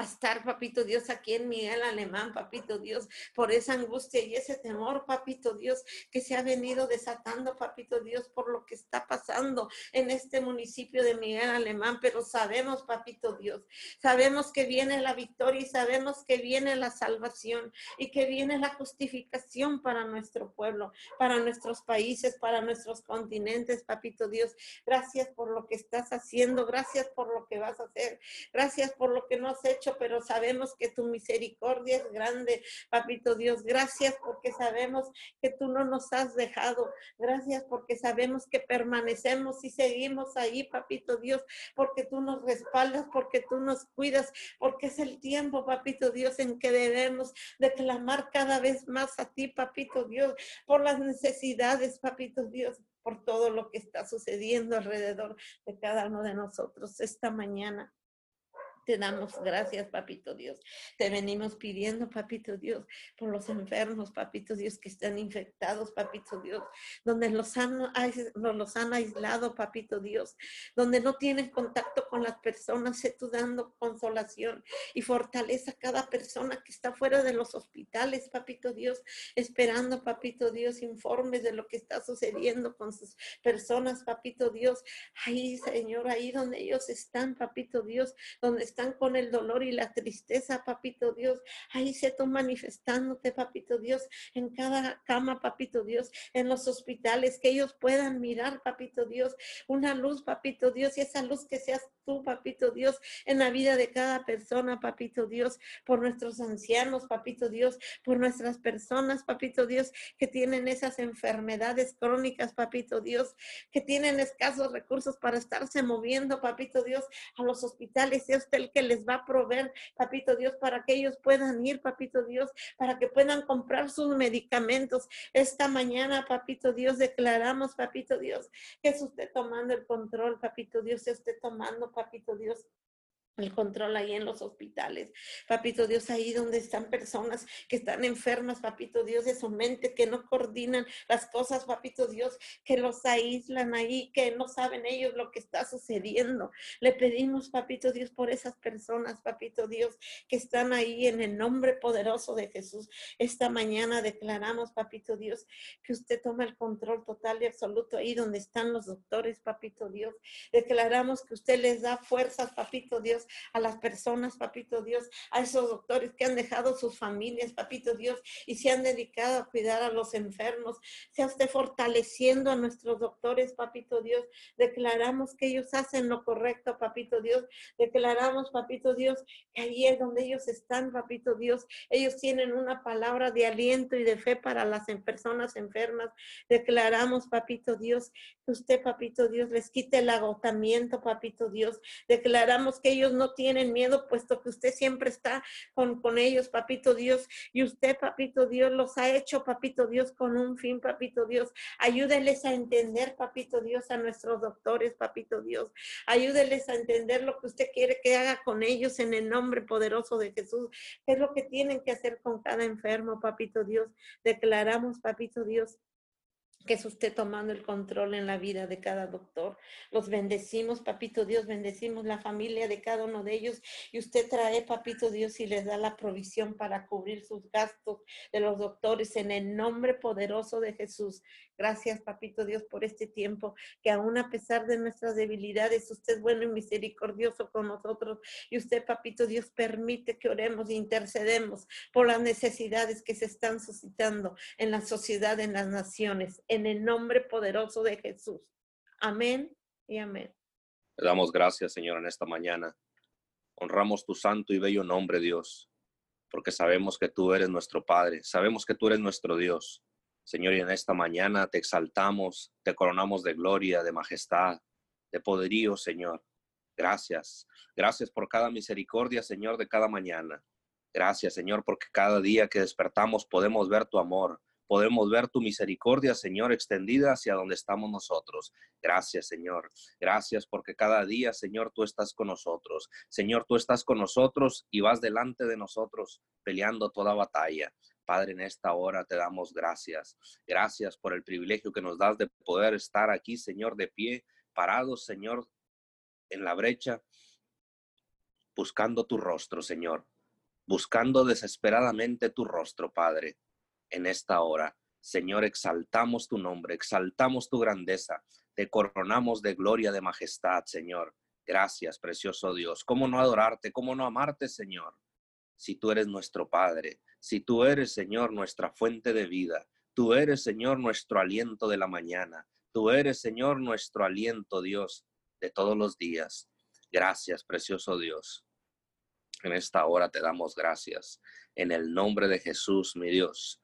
a estar, papito Dios, aquí en Miguel Alemán, papito Dios, por esa angustia y ese temor, papito Dios, que se ha venido desatando, papito Dios, por lo que está pasando en este municipio de Miguel Alemán, pero sabemos, papito Dios, sabemos que viene la victoria y sabemos que viene la salvación y que viene la justificación para nuestro pueblo, para nuestros países, para nuestros continentes, papito Dios. Gracias por lo que estás haciendo, gracias por lo que vas a hacer, gracias por lo que no has hecho pero sabemos que tu misericordia es grande, papito Dios. Gracias porque sabemos que tú no nos has dejado. Gracias porque sabemos que permanecemos y seguimos ahí, papito Dios, porque tú nos respaldas, porque tú nos cuidas, porque es el tiempo, papito Dios, en que debemos de clamar cada vez más a ti, papito Dios, por las necesidades, papito Dios por todo lo que está sucediendo alrededor de cada uno de nosotros esta mañana. Te damos gracias, papito Dios. Te venimos pidiendo, papito Dios, por los enfermos, papito Dios, que están infectados, papito Dios, donde los han, los han aislado, papito Dios, donde no tienen contacto con las personas, sé tú dando consolación y fortaleza a cada persona que está fuera de los hospitales, papito Dios, esperando, papito Dios, informes de lo que está sucediendo con sus personas, papito Dios. Ahí, Señor, ahí donde ellos están, papito Dios, donde están con el dolor y la tristeza, papito Dios. Ahí se tú manifestándote, papito Dios, en cada cama, papito Dios, en los hospitales, que ellos puedan mirar, papito Dios, una luz, papito Dios, y esa luz que seas tú, papito Dios, en la vida de cada persona, papito Dios, por nuestros ancianos, papito Dios, por nuestras personas, papito Dios, que tienen esas enfermedades crónicas, papito Dios, que tienen escasos recursos para estarse moviendo, papito Dios, a los hospitales, sea usted el que les va a proveer, papito Dios, para que ellos puedan ir, papito Dios, para que puedan comprar sus medicamentos. Esta mañana, papito Dios, declaramos, papito Dios, que es usted tomando el control, papito Dios, es usted tomando, papito Dios, el control ahí en los hospitales. Papito Dios, ahí donde están personas que están enfermas, papito Dios, de su mente, que no coordinan las cosas, papito Dios, que los aíslan ahí, que no saben ellos lo que está sucediendo. Le pedimos, papito Dios, por esas personas, papito Dios, que están ahí en el nombre poderoso de Jesús. Esta mañana declaramos, papito Dios, que usted toma el control total y absoluto ahí donde están los doctores, papito Dios. Declaramos que usted les da fuerzas, papito Dios, a las personas, papito Dios, a esos doctores que han dejado sus familias, papito Dios, y se han dedicado a cuidar a los enfermos. Sea usted fortaleciendo a nuestros doctores, papito Dios. Declaramos que ellos hacen lo correcto, papito Dios. Declaramos, papito Dios, que ahí es donde ellos están, papito Dios. Ellos tienen una palabra de aliento y de fe para las personas enfermas. Declaramos, papito Dios, que usted, papito Dios, les quite el agotamiento, papito Dios. Declaramos que ellos no tienen miedo, puesto que usted siempre está con, con ellos, papito Dios. Y usted, papito Dios, los ha hecho, papito Dios, con un fin, papito Dios. Ayúdeles a entender, papito Dios, a nuestros doctores, papito Dios. Ayúdeles a entender lo que usted quiere que haga con ellos en el nombre poderoso de Jesús. ¿Qué es lo que tienen que hacer con cada enfermo, papito Dios? Declaramos, papito Dios, que es usted tomando el control en la vida de cada doctor. Los bendecimos, papito Dios, bendecimos la familia de cada uno de ellos y usted trae, papito Dios, y les da la provisión para cubrir sus gastos de los doctores en el nombre poderoso de Jesús. Gracias, papito Dios, por este tiempo, que aún a pesar de nuestras debilidades, usted es bueno y misericordioso con nosotros. Y usted, papito Dios, permite que oremos e intercedemos por las necesidades que se están suscitando en la sociedad, en las naciones, en el nombre poderoso de Jesús. Amén y amén. Le damos gracias, Señor, en esta mañana. Honramos tu santo y bello nombre, Dios, porque sabemos que tú eres nuestro Padre, sabemos que tú eres nuestro Dios Señor, y en esta mañana te exaltamos, te coronamos de gloria, de majestad, de poderío, Señor. Gracias. Gracias por cada misericordia, Señor, de cada mañana. Gracias, Señor, porque cada día que despertamos podemos ver tu amor, podemos ver tu misericordia, Señor, extendida hacia donde estamos nosotros. Gracias, Señor. Gracias porque cada día, Señor, tú estás con nosotros. Señor, tú estás con nosotros y vas delante de nosotros peleando toda batalla. Padre, en esta hora te damos gracias. Gracias por el privilegio que nos das de poder estar aquí, Señor, de pie, parados, Señor, en la brecha, buscando tu rostro, Señor, buscando desesperadamente tu rostro, Padre, en esta hora. Señor, exaltamos tu nombre, exaltamos tu grandeza, te coronamos de gloria, de majestad, Señor. Gracias, precioso Dios. ¿Cómo no adorarte? ¿Cómo no amarte, Señor? Si tú eres nuestro Padre, si tú eres, Señor, nuestra fuente de vida, tú eres, Señor, nuestro aliento de la mañana, tú eres, Señor, nuestro aliento, Dios, de todos los días. Gracias, precioso Dios. En esta hora te damos gracias. En el nombre de Jesús, mi Dios.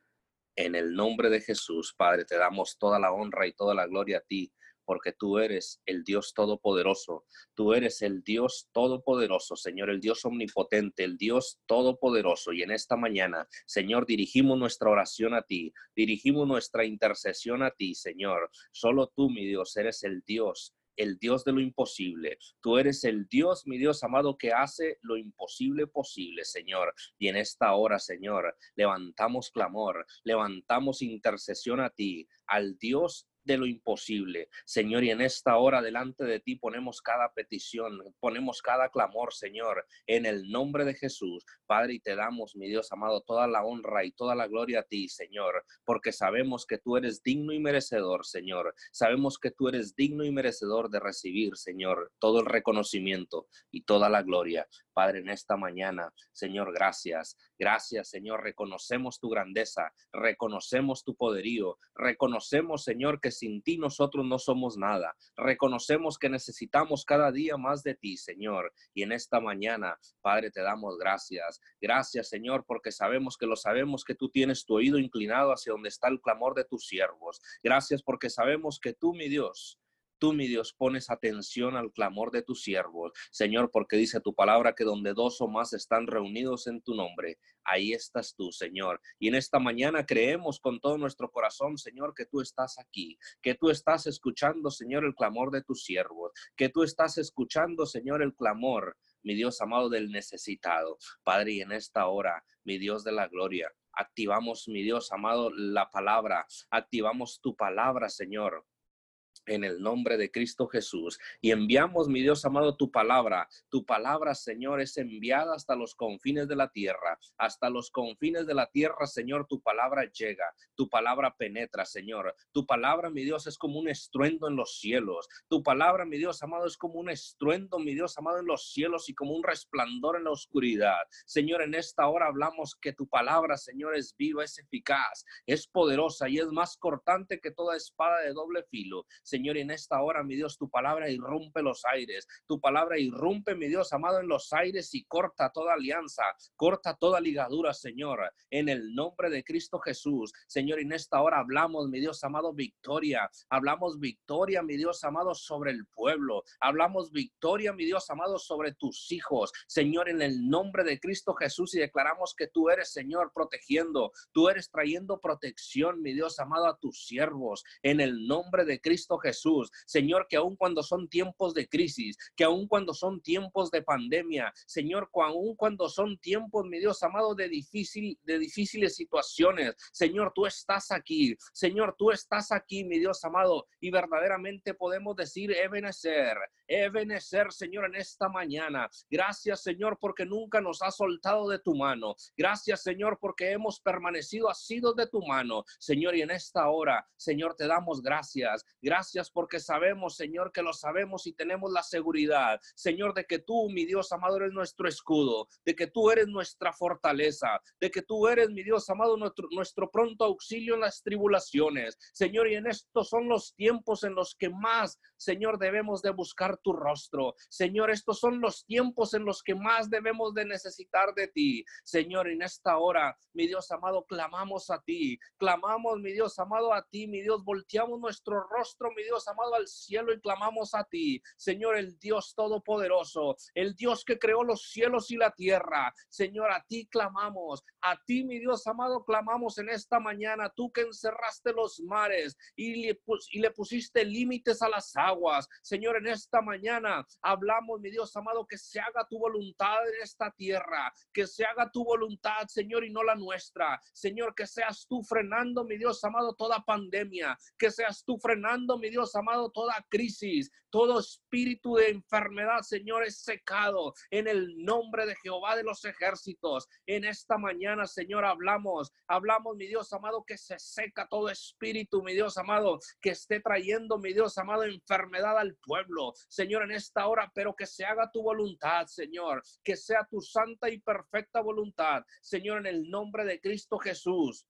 En el nombre de Jesús, Padre, te damos toda la honra y toda la gloria a ti, porque tú eres el Dios todopoderoso, tú eres el Dios todopoderoso, Señor, el Dios omnipotente, el Dios todopoderoso. Y en esta mañana, Señor, dirigimos nuestra oración a ti, dirigimos nuestra intercesión a ti, Señor. Solo tú, mi Dios, eres el Dios el Dios de lo imposible. Tú eres el Dios, mi Dios amado, que hace lo imposible posible, Señor. Y en esta hora, Señor, levantamos clamor, levantamos intercesión a ti, al Dios de lo imposible. Señor, y en esta hora delante de ti ponemos cada petición, ponemos cada clamor, Señor, en el nombre de Jesús. Padre, y te damos, mi Dios amado, toda la honra y toda la gloria a ti, Señor, porque sabemos que tú eres digno y merecedor, Señor. Sabemos que tú eres digno y merecedor de recibir, Señor, todo el reconocimiento y toda la gloria. Padre, en esta mañana, Señor, gracias. Gracias, Señor. Reconocemos tu grandeza, reconocemos tu poderío, reconocemos, Señor, que sin ti nosotros no somos nada. Reconocemos que necesitamos cada día más de ti, Señor. Y en esta mañana, Padre, te damos gracias. Gracias, Señor, porque sabemos que lo sabemos que tú tienes tu oído inclinado hacia donde está el clamor de tus siervos. Gracias porque sabemos que tú, mi Dios, Tú, mi Dios, pones atención al clamor de tus siervos, Señor, porque dice tu palabra que donde dos o más están reunidos en tu nombre, ahí estás tú, Señor. Y en esta mañana creemos con todo nuestro corazón, Señor, que tú estás aquí, que tú estás escuchando, Señor, el clamor de tus siervos, que tú estás escuchando, Señor, el clamor mi Dios amado, del necesitado. Padre, y en esta hora, mi Dios de la gloria, activamos, mi Dios amado, la palabra, activamos tu palabra, Señor en el nombre de Cristo Jesús. Y enviamos, mi Dios amado, tu palabra. Tu palabra, Señor, es enviada hasta los confines de la tierra. Hasta los confines de la tierra, Señor, tu palabra llega. Tu palabra penetra, Señor. Tu palabra, mi Dios, es como un estruendo en los cielos. Tu palabra, mi Dios amado, es como un estruendo, mi Dios amado, en los cielos y como un resplandor en la oscuridad. Señor, en esta hora hablamos que tu palabra, Señor, es viva, es eficaz, es poderosa y es más cortante que toda espada de doble filo. Y en esta hora, mi Dios, tu palabra irrumpe los aires, tu palabra irrumpe, mi Dios amado, en los aires y corta toda alianza, corta toda ligadura, Señor, en el nombre de Cristo Jesús. Señor, en esta hora hablamos, mi Dios amado, victoria, hablamos victoria, mi Dios amado, sobre el pueblo, hablamos victoria, mi Dios amado, sobre tus hijos, Señor, en el nombre de Cristo Jesús y declaramos que tú eres, Señor, protegiendo, tú eres trayendo protección, mi Dios amado, a tus siervos, en el nombre de Cristo Jesús. Jesús. Señor, que aun cuando son tiempos de crisis, que aun cuando son tiempos de pandemia, Señor, aun cuando son tiempos, mi Dios amado, de, difícil, de difíciles situaciones, Señor, tú estás aquí. Señor, tú estás aquí, mi Dios amado, y verdaderamente podemos decir, Ebenezer, Ebenezer, Señor, en esta mañana. Gracias, Señor, porque nunca nos has soltado de tu mano. Gracias, Señor, porque hemos permanecido asidos de tu mano. Señor, y en esta hora, Señor, te damos gracias. Gracias porque sabemos, Señor, que lo sabemos y tenemos la seguridad, Señor, de que tú, mi Dios amado, eres nuestro escudo, de que tú eres nuestra fortaleza, de que tú eres, mi Dios amado, nuestro, nuestro pronto auxilio en las tribulaciones. Señor, y en estos son los tiempos en los que más, Señor, debemos de buscar tu rostro. Señor, estos son los tiempos en los que más debemos de necesitar de ti. Señor, en esta hora, mi Dios amado, clamamos a ti, clamamos, mi Dios amado, a ti, mi Dios, volteamos nuestro rostro, mi Dios amado, al cielo y clamamos a ti, Señor, el Dios todopoderoso, el Dios que creó los cielos y la tierra. Señor, a ti clamamos, a ti, mi Dios amado, clamamos en esta mañana, tú que encerraste los mares y le, y le pusiste límites a las aguas. Señor, en esta mañana hablamos, mi Dios amado, que se haga tu voluntad en esta tierra, que se haga tu voluntad, Señor, y no la nuestra. Señor, que seas tú frenando, mi Dios amado, toda pandemia, que seas tú frenando, mi Dios amado, toda crisis, todo espíritu de enfermedad, Señor, es secado en el nombre de Jehová de los ejércitos. En esta mañana, Señor, hablamos, hablamos, mi Dios amado, que se seca todo espíritu, mi Dios amado, que esté trayendo, mi Dios amado, enfermedad al pueblo. Señor, en esta hora, pero que se haga tu voluntad, Señor, que sea tu santa y perfecta voluntad, Señor, en el nombre de Cristo Jesús.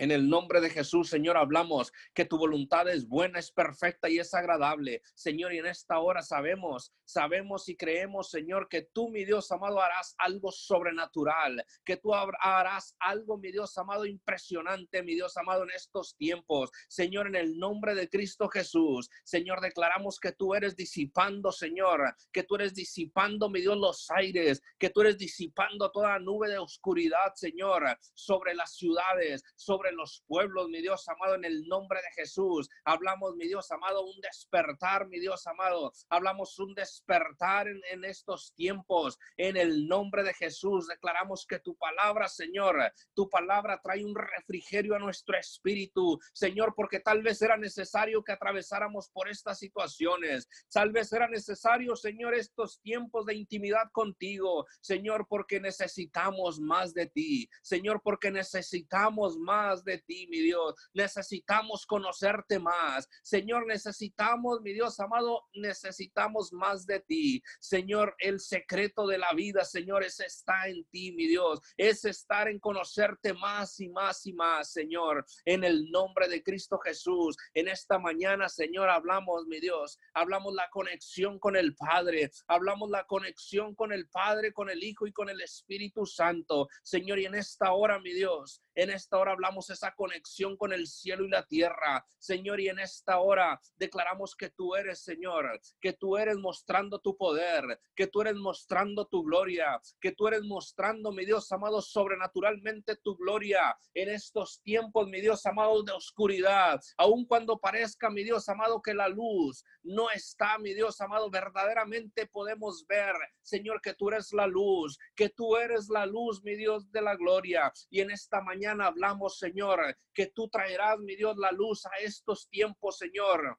En el nombre de Jesús, Señor, hablamos que tu voluntad es buena, es perfecta y es agradable. Señor, y en esta hora sabemos, sabemos y creemos, Señor, que tú, mi Dios amado, harás algo sobrenatural, que tú harás algo, mi Dios amado, impresionante, mi Dios amado, en estos tiempos. Señor, en el nombre de Cristo Jesús, Señor, declaramos que tú eres disipando, Señor, que tú eres disipando, mi Dios, los aires, que tú eres disipando toda nube de oscuridad, Señor, sobre las ciudades, sobre los pueblos, mi Dios amado, en el nombre de Jesús. Hablamos, mi Dios amado, un despertar, mi Dios amado. Hablamos un despertar en, en estos tiempos. En el nombre de Jesús declaramos que tu palabra, Señor, tu palabra trae un refrigerio a nuestro espíritu, Señor, porque tal vez era necesario que atravesáramos por estas situaciones. Tal vez era necesario, Señor, estos tiempos de intimidad contigo, Señor, porque necesitamos más de ti, Señor, porque necesitamos más de ti, mi Dios. Necesitamos conocerte más. Señor, necesitamos, mi Dios amado, necesitamos más de ti. Señor, el secreto de la vida, Señor, es está en ti, mi Dios. Es estar en conocerte más y más y más, Señor. En el nombre de Cristo Jesús. En esta mañana, Señor, hablamos, mi Dios. Hablamos la conexión con el Padre. Hablamos la conexión con el Padre, con el Hijo y con el Espíritu Santo. Señor, y en esta hora, mi Dios, en esta hora hablamos esa conexión con el cielo y la tierra, Señor, y en esta hora declaramos que tú eres, Señor, que tú eres mostrando tu poder, que tú eres mostrando tu gloria, que tú eres mostrando, mi Dios amado, sobrenaturalmente tu gloria en estos tiempos, mi Dios amado, de oscuridad, aun cuando parezca, mi Dios amado, que la luz no está, mi Dios amado, verdaderamente podemos ver, Señor, que tú eres la luz, que tú eres la luz, mi Dios de la gloria. Y en esta mañana hablamos, Señor, que tú traerás, mi Dios, la luz a estos tiempos, Señor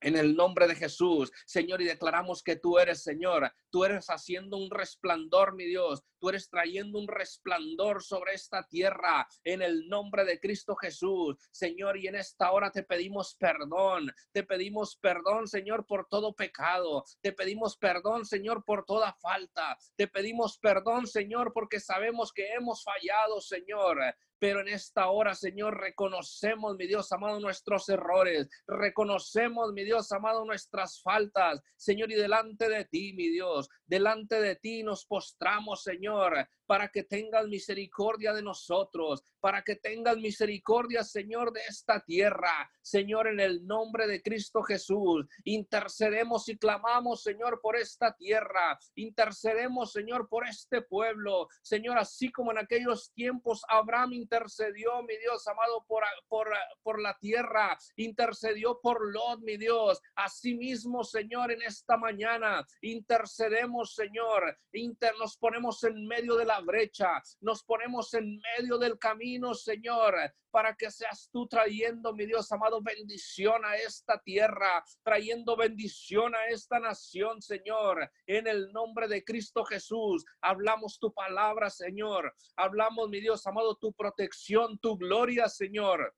en el nombre de Jesús, Señor, y declaramos que tú eres, Señor, tú eres haciendo un resplandor, mi Dios, tú eres trayendo un resplandor sobre esta tierra en el nombre de Cristo Jesús, Señor, y en esta hora te pedimos perdón, te pedimos perdón, Señor, por todo pecado, te pedimos perdón, Señor, por toda falta, te pedimos perdón, Señor, porque sabemos que hemos fallado, Señor, pero en esta hora, Señor, reconocemos, mi Dios amado, nuestros errores. Reconocemos, mi Dios amado, nuestras faltas. Señor, y delante de ti, mi Dios, delante de ti nos postramos, Señor, para que tengas misericordia de nosotros, para que tengas misericordia, Señor, de esta tierra. Señor, en el nombre de Cristo Jesús, intercedemos y clamamos, Señor, por esta tierra. Intercedemos, Señor, por este pueblo. Señor, así como en aquellos tiempos Abraham intercedió, mi Dios amado, por, por, por la tierra, intercedió por Lot, mi Dios. Asimismo, Señor, en esta mañana intercedemos, Señor, inter, nos ponemos en medio de la brecha, nos ponemos en medio del camino, Señor, para que seas tú trayendo, mi Dios amado, bendición a esta tierra, trayendo bendición a esta nación, Señor, en el nombre de Cristo Jesús. Hablamos tu palabra, Señor. Hablamos, mi Dios amado, tu protección, tu gloria, Señor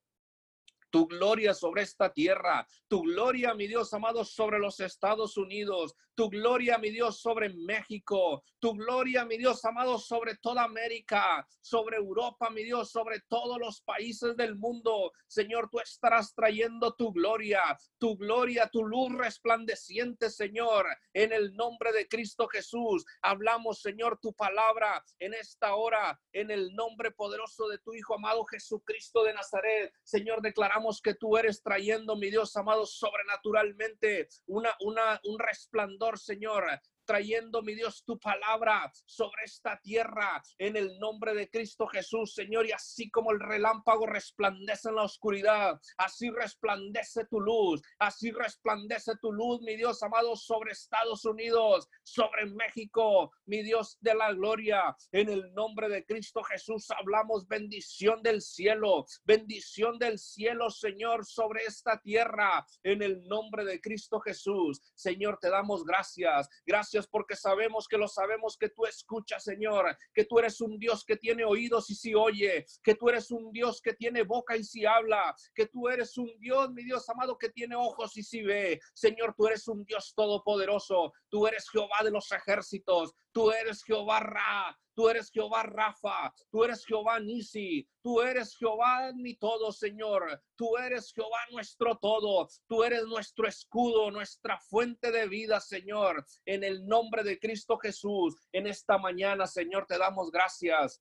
tu gloria sobre esta tierra, tu gloria, mi Dios amado, sobre los Estados Unidos, tu gloria, mi Dios, sobre México, tu gloria, mi Dios amado, sobre toda América, sobre Europa, mi Dios, sobre todos los países del mundo. Señor, tú estarás trayendo tu gloria, tu gloria, tu luz resplandeciente, Señor, en el nombre de Cristo Jesús. Hablamos, Señor, tu palabra en esta hora, en el nombre poderoso de tu Hijo amado Jesucristo de Nazaret. Señor, declaramos que tú eres trayendo, mi Dios amado, sobrenaturalmente una, una, un resplandor Señor, trayendo, mi Dios, tu palabra sobre esta tierra en el nombre de Cristo Jesús, Señor. Y así como el relámpago resplandece en la oscuridad, así resplandece tu luz, así resplandece tu luz, mi Dios amado, sobre Estados Unidos, sobre México, mi Dios de la gloria. En el nombre de Cristo Jesús hablamos bendición del cielo, bendición del cielo, Señor, sobre esta tierra. En el nombre de Cristo Jesús, Señor, te damos gracias. Gracias porque sabemos que lo sabemos que tú escuchas, Señor, que tú eres un Dios que tiene oídos y si oye, que tú eres un Dios que tiene boca y si habla, que tú eres un Dios, mi Dios amado, que tiene ojos y si ve. Señor, tú eres un Dios todopoderoso, tú eres Jehová de los ejércitos, tú eres Jehová Ra, Tú eres Jehová Rafa, tú eres Jehová Nisi, tú eres Jehová mi todo, Señor. Tú eres Jehová nuestro todo, tú eres nuestro escudo, nuestra fuente de vida, Señor. En el nombre de Cristo Jesús, en esta mañana, Señor, te damos gracias.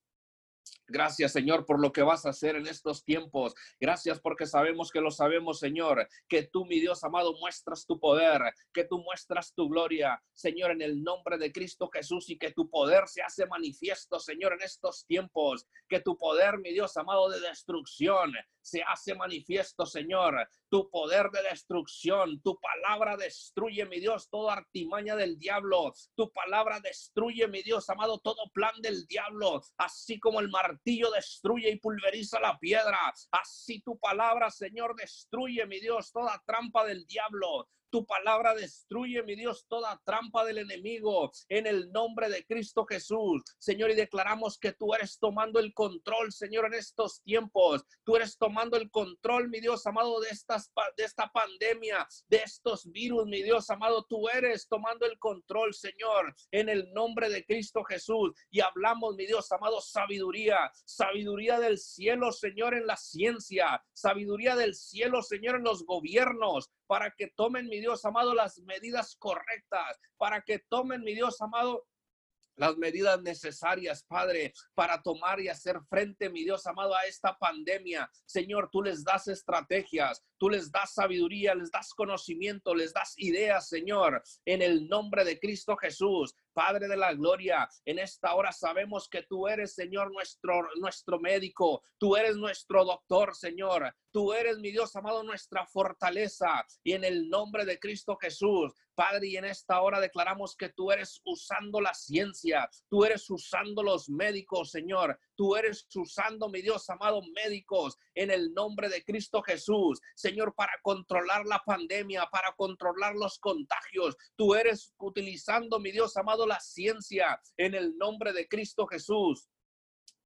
Gracias, Señor, por lo que vas a hacer en estos tiempos. Gracias porque sabemos que lo sabemos, Señor, que tú, mi Dios amado, muestras tu poder, que tú muestras tu gloria, Señor, en el nombre de Cristo Jesús y que tu poder se hace manifiesto, Señor, en estos tiempos, que tu poder, mi Dios amado, de destrucción se hace manifiesto, Señor. Tu poder de destrucción, tu palabra destruye, mi Dios, toda artimaña del diablo. Tu palabra destruye, mi Dios amado, todo plan del diablo, así como el martillo destruye y pulveriza la piedra. Así tu palabra, Señor, destruye, mi Dios, toda trampa del diablo. Tu palabra destruye, mi Dios, toda trampa del enemigo en el nombre de Cristo Jesús. Señor, y declaramos que tú eres tomando el control, Señor, en estos tiempos. Tú eres tomando el control, mi Dios amado, de, estas, de esta pandemia, de estos virus, mi Dios amado. Tú eres tomando el control, Señor, en el nombre de Cristo Jesús. Y hablamos, mi Dios amado, sabiduría, sabiduría del cielo, Señor, en la ciencia, sabiduría del cielo, Señor, en los gobiernos, para que tomen, mi Dios amado, las medidas correctas, para que tomen, mi Dios amado, las medidas necesarias, Padre, para tomar y hacer frente, mi Dios amado, a esta pandemia. Señor, tú les das estrategias, tú les das sabiduría, les das conocimiento, les das ideas, Señor, en el nombre de Cristo Jesús. Padre de la gloria, en esta hora sabemos que tú eres, Señor, nuestro, nuestro médico, tú eres nuestro doctor, Señor, tú eres, mi Dios amado, nuestra fortaleza. Y en el nombre de Cristo Jesús, Padre, y en esta hora declaramos que tú eres usando la ciencia, tú eres usando los médicos, Señor, tú eres usando, mi Dios amado, médicos, en el nombre de Cristo Jesús, Señor, para controlar la pandemia, para controlar los contagios, tú eres utilizando, mi Dios amado, la ciencia, en el nombre de Cristo Jesús.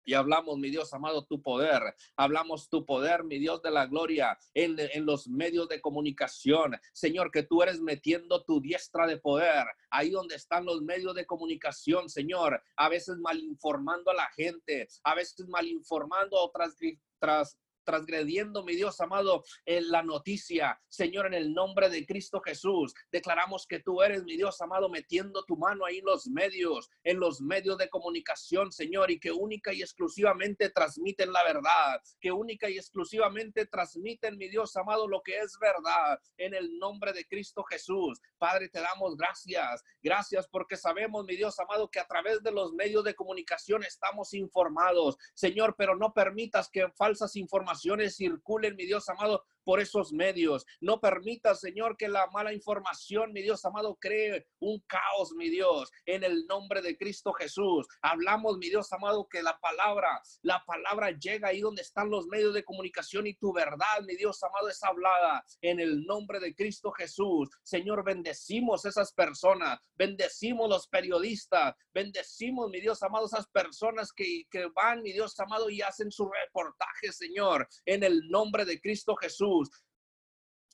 Y hablamos, mi Dios amado, tu poder. Hablamos tu poder, mi Dios de la gloria, en, en, los medios de comunicación. Señor, que tú eres metiendo tu diestra de poder ahí donde están los medios de comunicación, Señor. A veces malinformando a la gente, a veces malinformando a otras tras, transgrediendo, mi Dios amado, en la noticia. Señor, en el nombre de Cristo Jesús, declaramos que tú eres, mi Dios amado, metiendo tu mano ahí en los medios, en los medios de comunicación, Señor, y que única y exclusivamente transmiten la verdad, que única y exclusivamente transmiten, mi Dios amado, lo que es verdad, en el nombre de Cristo Jesús. Padre, te damos gracias, gracias porque sabemos, mi Dios amado, que a través de los medios de comunicación estamos informados, Señor, pero no permitas que falsas informaciones circulen, mi Dios amado, por esos medios. No permita, Señor, que la mala información, mi Dios amado, cree un caos, mi Dios, en el nombre de Cristo Jesús. Hablamos, mi Dios amado, que la palabra, la palabra llega ahí donde están los medios de comunicación y tu verdad, mi Dios amado, es hablada en el nombre de Cristo Jesús. Señor, bendecimos esas personas, bendecimos los periodistas, bendecimos, mi Dios amado, esas personas que, que van, mi Dios amado, y hacen su reportaje, Señor, en el nombre de Cristo Jesús.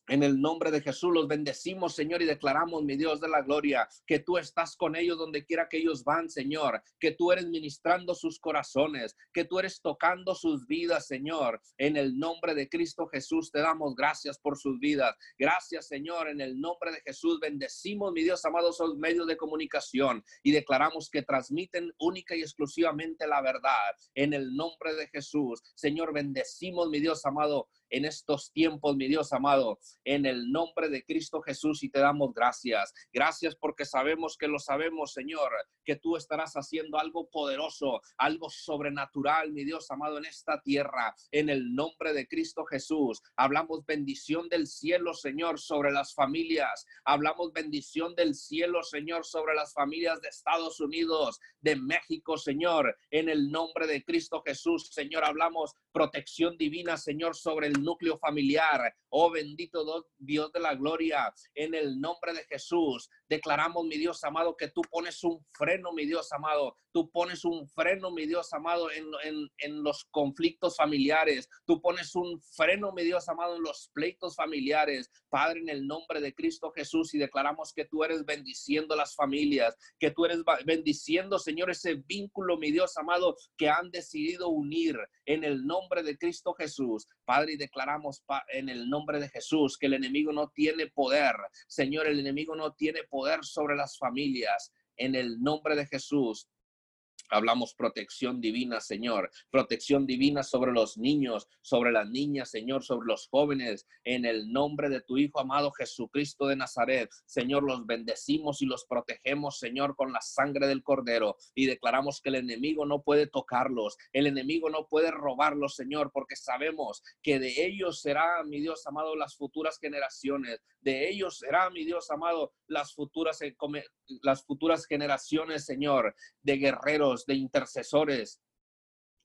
En el nombre de Jesús los bendecimos, Señor, y declaramos, mi Dios de la gloria, que tú estás con ellos donde quiera que ellos van, Señor, que tú eres ministrando sus corazones, que tú eres tocando sus vidas, Señor. En el nombre de Cristo Jesús te damos gracias por sus vidas. Gracias, Señor, en el nombre de Jesús bendecimos, mi Dios amado, esos medios de comunicación y declaramos que transmiten única y exclusivamente la verdad. En el nombre de Jesús, Señor, bendecimos, mi Dios amado, en estos tiempos, mi Dios amado, en el nombre de Cristo Jesús y te damos gracias. Gracias porque sabemos que lo sabemos, Señor, que tú estarás haciendo algo poderoso, algo sobrenatural, mi Dios amado, en esta tierra, en el nombre de Cristo Jesús. Hablamos bendición del cielo, Señor, sobre las familias. Hablamos bendición del cielo, Señor, sobre las familias de Estados Unidos, de México, Señor, en el nombre de Cristo Jesús, Señor. Hablamos protección divina, Señor, sobre el núcleo familiar. Oh bendito Dios de la gloria, en el nombre de Jesús, declaramos, mi Dios amado, que tú pones un freno, mi Dios amado, tú pones un freno, mi Dios amado, en, en, en los conflictos familiares, tú pones un freno, mi Dios amado, en los pleitos familiares. Padre, en el nombre de Cristo Jesús, y declaramos que tú eres bendiciendo las familias, que tú eres bendiciendo, Señor, ese vínculo, mi Dios amado, que han decidido unir en el nombre de Cristo Jesús. Padre, y declaramos en el nombre de Jesús que el enemigo no tiene poder. Señor, el enemigo no tiene poder sobre las familias. En el nombre de Jesús, Hablamos protección divina, Señor. Protección divina sobre los niños, sobre las niñas, Señor, sobre los jóvenes. En el nombre de tu Hijo amado Jesucristo de Nazaret, Señor, los bendecimos y los protegemos, Señor, con la sangre del Cordero. Y declaramos que el enemigo no puede tocarlos. El enemigo no puede robarlos, Señor, porque sabemos que de ellos será, mi Dios amado, las futuras generaciones. De ellos será, mi Dios amado, las futuras, eh, las futuras generaciones, Señor, de guerreros de intercesores.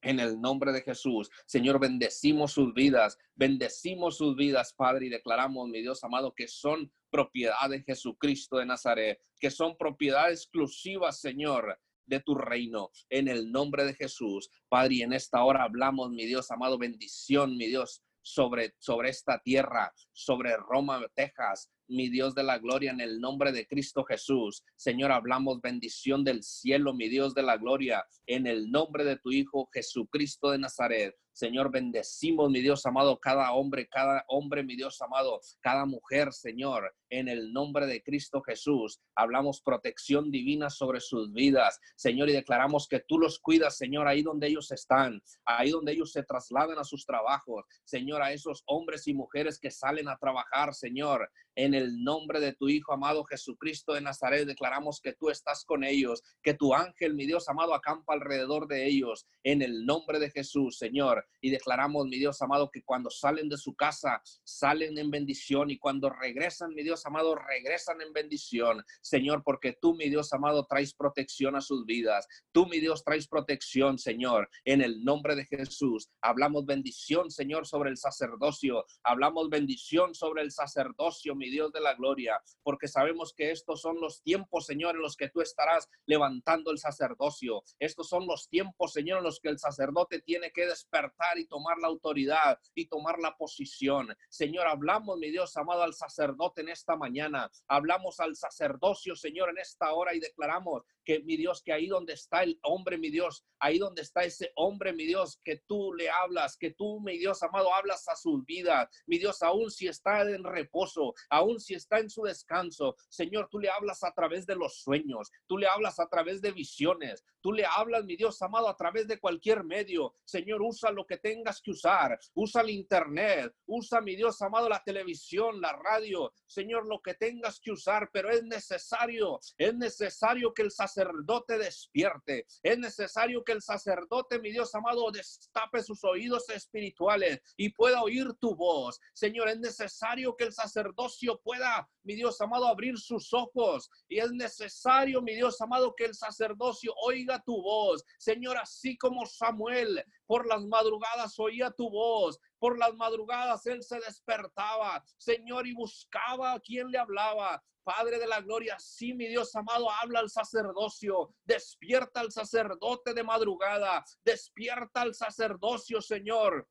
En el nombre de Jesús, Señor, bendecimos sus vidas, bendecimos sus vidas, Padre, y declaramos, mi Dios amado, que son propiedad de Jesucristo de Nazaret, que son propiedad exclusiva, Señor, de tu reino, en el nombre de Jesús. Padre, y en esta hora hablamos, mi Dios amado, bendición, mi Dios, sobre, sobre esta tierra, sobre Roma, Texas, mi Dios de la gloria, en el nombre de Cristo Jesús. Señor, hablamos bendición del cielo, mi Dios de la gloria, en el nombre de tu Hijo Jesucristo de Nazaret. Señor, bendecimos, mi Dios amado, cada hombre, cada hombre, mi Dios amado, cada mujer, Señor, en el nombre de Cristo Jesús. Hablamos protección divina sobre sus vidas, Señor, y declaramos que tú los cuidas, Señor, ahí donde ellos están, ahí donde ellos se trasladan a sus trabajos, Señor, a esos hombres y mujeres que salen a trabajar, Señor, en el nombre de tu Hijo amado Jesucristo de Nazaret, declaramos que tú estás con ellos, que tu ángel, mi Dios amado, acampa alrededor de ellos, en el nombre de Jesús, Señor. Y declaramos, mi Dios amado, que cuando salen de su casa, salen en bendición y cuando regresan, mi Dios amado, regresan en bendición, Señor, porque tú, mi Dios amado, traes protección a sus vidas. Tú, mi Dios, traes protección, Señor, en el nombre de Jesús. Hablamos bendición, Señor, sobre el sacerdocio. Hablamos bendición sobre el sacerdocio, mi Dios de la gloria, porque sabemos que estos son los tiempos, Señor, en los que tú estarás levantando el sacerdocio. Estos son los tiempos, Señor, en los que el sacerdote tiene que despertar y tomar la autoridad y tomar la posición. Señor, hablamos, mi Dios amado, al sacerdote en esta mañana. Hablamos al sacerdocio, Señor, en esta hora y declaramos que mi Dios, que ahí donde está el hombre, mi Dios, ahí donde está ese hombre, mi Dios, que tú le hablas, que tú, mi Dios amado, hablas a su vida, mi Dios, aún si está en reposo, aún si está en su descanso, Señor, tú le hablas a través de los sueños, tú le hablas a través de visiones, tú le hablas, mi Dios amado, a través de cualquier medio, Señor, usa lo que tengas que usar, usa el internet, usa, mi Dios amado, la televisión, la radio, Señor, lo que tengas que usar, pero es necesario, es necesario que el sacerdote sacerdote despierte. Es necesario que el sacerdote, mi Dios amado, destape sus oídos espirituales y pueda oír tu voz. Señor, es necesario que el sacerdocio pueda, mi Dios amado, abrir sus ojos. Y es necesario, mi Dios amado, que el sacerdocio oiga tu voz. Señor, así como Samuel por las madrugadas oía tu voz, por las madrugadas él se despertaba, Señor, y buscaba a quien le hablaba. Padre de la gloria, sí, mi Dios amado, habla al sacerdocio, despierta al sacerdote de madrugada, despierta al sacerdocio, Señor.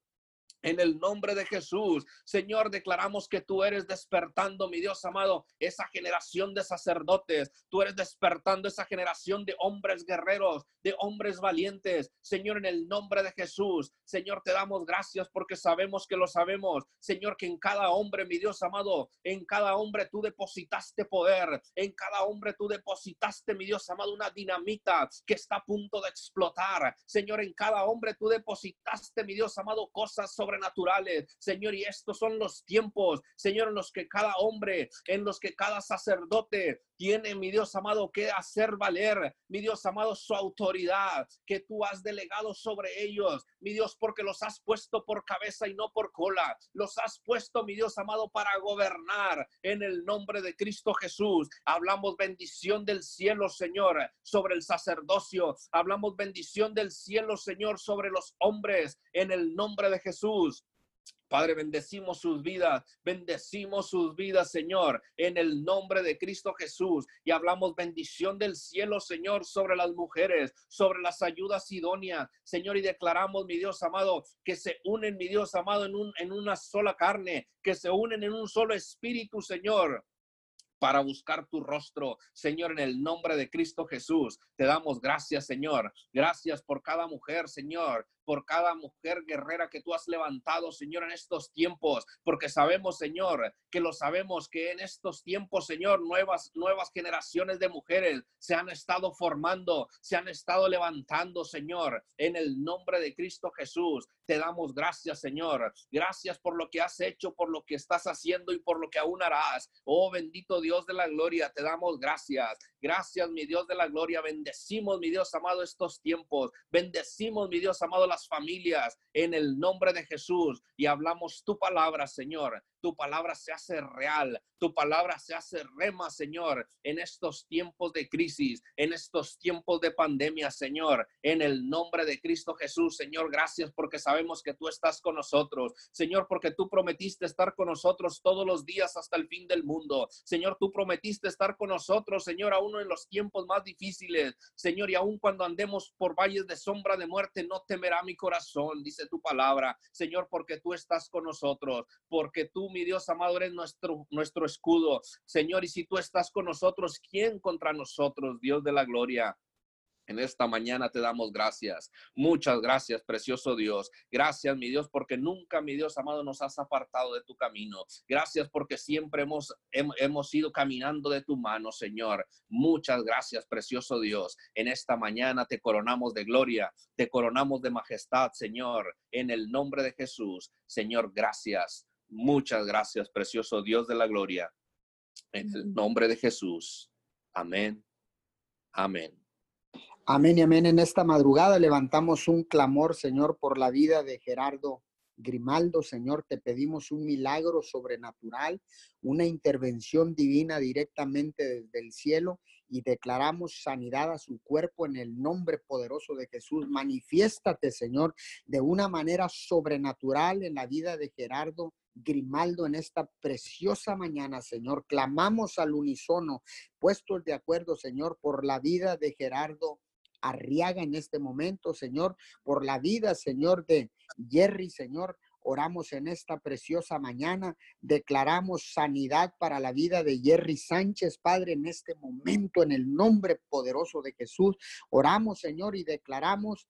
En el nombre de Jesús, Señor, declaramos que tú eres despertando, mi Dios amado, esa generación de sacerdotes. Tú eres despertando esa generación de hombres guerreros, de hombres valientes. Señor, en el nombre de Jesús, Señor, te damos gracias porque sabemos que lo sabemos. Señor, que en cada hombre, mi Dios amado, en cada hombre tú depositaste poder. En cada hombre tú depositaste, mi Dios amado, una dinamita que está a punto de explotar. Señor, en cada hombre tú depositaste, mi Dios amado, cosas sobre sobrenaturales, Señor, y estos son los tiempos, Señor, en los que cada hombre, en los que cada sacerdote tiene, mi Dios amado, que hacer valer, mi Dios amado, su autoridad que tú has delegado sobre ellos, mi Dios, porque los has puesto por cabeza y no por cola, los has puesto, mi Dios amado, para gobernar en el nombre de Cristo Jesús. Hablamos bendición del cielo, Señor, sobre el sacerdocio, hablamos bendición del cielo, Señor, sobre los hombres en el nombre de Jesús. Padre, bendecimos sus vidas, bendecimos sus vidas, Señor, en el nombre de Cristo Jesús. Y hablamos bendición del cielo, Señor, sobre las mujeres, sobre las ayudas idóneas, Señor, y declaramos, mi Dios amado, que se unen, mi Dios amado, en, un, en una sola carne, que se unen en un solo espíritu, Señor para buscar tu rostro, Señor, en el nombre de Cristo Jesús. Te damos gracias, Señor. Gracias por cada mujer, Señor por cada mujer guerrera que tú has levantado, Señor, en estos tiempos, porque sabemos, Señor, que lo sabemos que en estos tiempos, Señor, nuevas, nuevas generaciones de mujeres se han estado formando, se han estado levantando, Señor, en el nombre de Cristo Jesús. Te damos gracias, Señor. Gracias por lo que has hecho, por lo que estás haciendo y por lo que aún harás. Oh, bendito Dios de la gloria, te damos gracias. Gracias, mi Dios de la gloria. Bendecimos, mi Dios amado, estos tiempos. Bendecimos, mi Dios amado, las familias en el nombre de Jesús. Y hablamos tu palabra, Señor tu palabra se hace real, tu palabra se hace rema, Señor, en estos tiempos de crisis, en estos tiempos de pandemia, Señor, en el nombre de Cristo Jesús, Señor, gracias porque sabemos que tú estás con nosotros, Señor, porque tú prometiste estar con nosotros todos los días hasta el fin del mundo, Señor, tú prometiste estar con nosotros, Señor, aún en los tiempos más difíciles, Señor, y aún cuando andemos por valles de sombra de muerte, no temerá mi corazón, dice tu palabra, Señor, porque tú estás con nosotros, porque tú mi Dios amado, eres nuestro, nuestro escudo. Señor, y si tú estás con nosotros, ¿quién contra nosotros, Dios de la gloria? En esta mañana te damos gracias. Muchas gracias, precioso Dios. Gracias, mi Dios, porque nunca, mi Dios amado, nos has apartado de tu camino. Gracias porque siempre hemos, hemos ido caminando de tu mano, Señor. Muchas gracias, precioso Dios. En esta mañana te coronamos de gloria, te coronamos de majestad, Señor. En el nombre de Jesús, Señor, gracias. Muchas gracias, precioso Dios de la gloria. En el nombre de Jesús. Amén. Amén. Amén y amén. En esta madrugada levantamos un clamor, Señor, por la vida de Gerardo Grimaldo. Señor, te pedimos un milagro sobrenatural, una intervención divina directamente desde el cielo y declaramos sanidad a su cuerpo en el nombre poderoso de Jesús. Manifiéstate, Señor, de una manera sobrenatural en la vida de Gerardo Grimaldo en esta preciosa mañana, Señor. Clamamos al unísono, puestos de acuerdo, Señor, por la vida de Gerardo Arriaga en este momento, Señor, por la vida, Señor, de Jerry, Señor. Oramos en esta preciosa mañana, declaramos sanidad para la vida de Jerry Sánchez, Padre, en este momento, en el nombre poderoso de Jesús. Oramos, Señor, y declaramos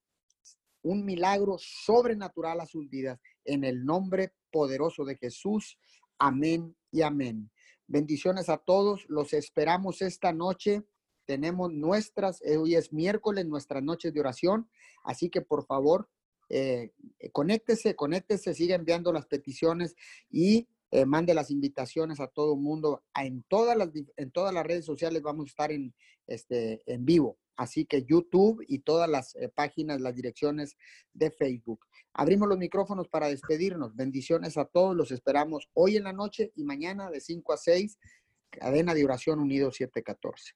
un milagro sobrenatural a sus vidas, en el nombre poderoso de Jesús. Amén y amén. Bendiciones a todos. Los esperamos esta noche tenemos nuestras, eh, hoy es miércoles, nuestras noches de oración, así que por favor, eh, conéctese, conéctese, siga enviando las peticiones y eh, mande las invitaciones a todo el mundo. En todas, las, en todas las redes sociales vamos a estar en, este, en vivo, así que YouTube y todas las eh, páginas, las direcciones de Facebook. Abrimos los micrófonos para despedirnos. Bendiciones a todos, los esperamos hoy en la noche y mañana de 5 a 6, cadena de oración unido 714.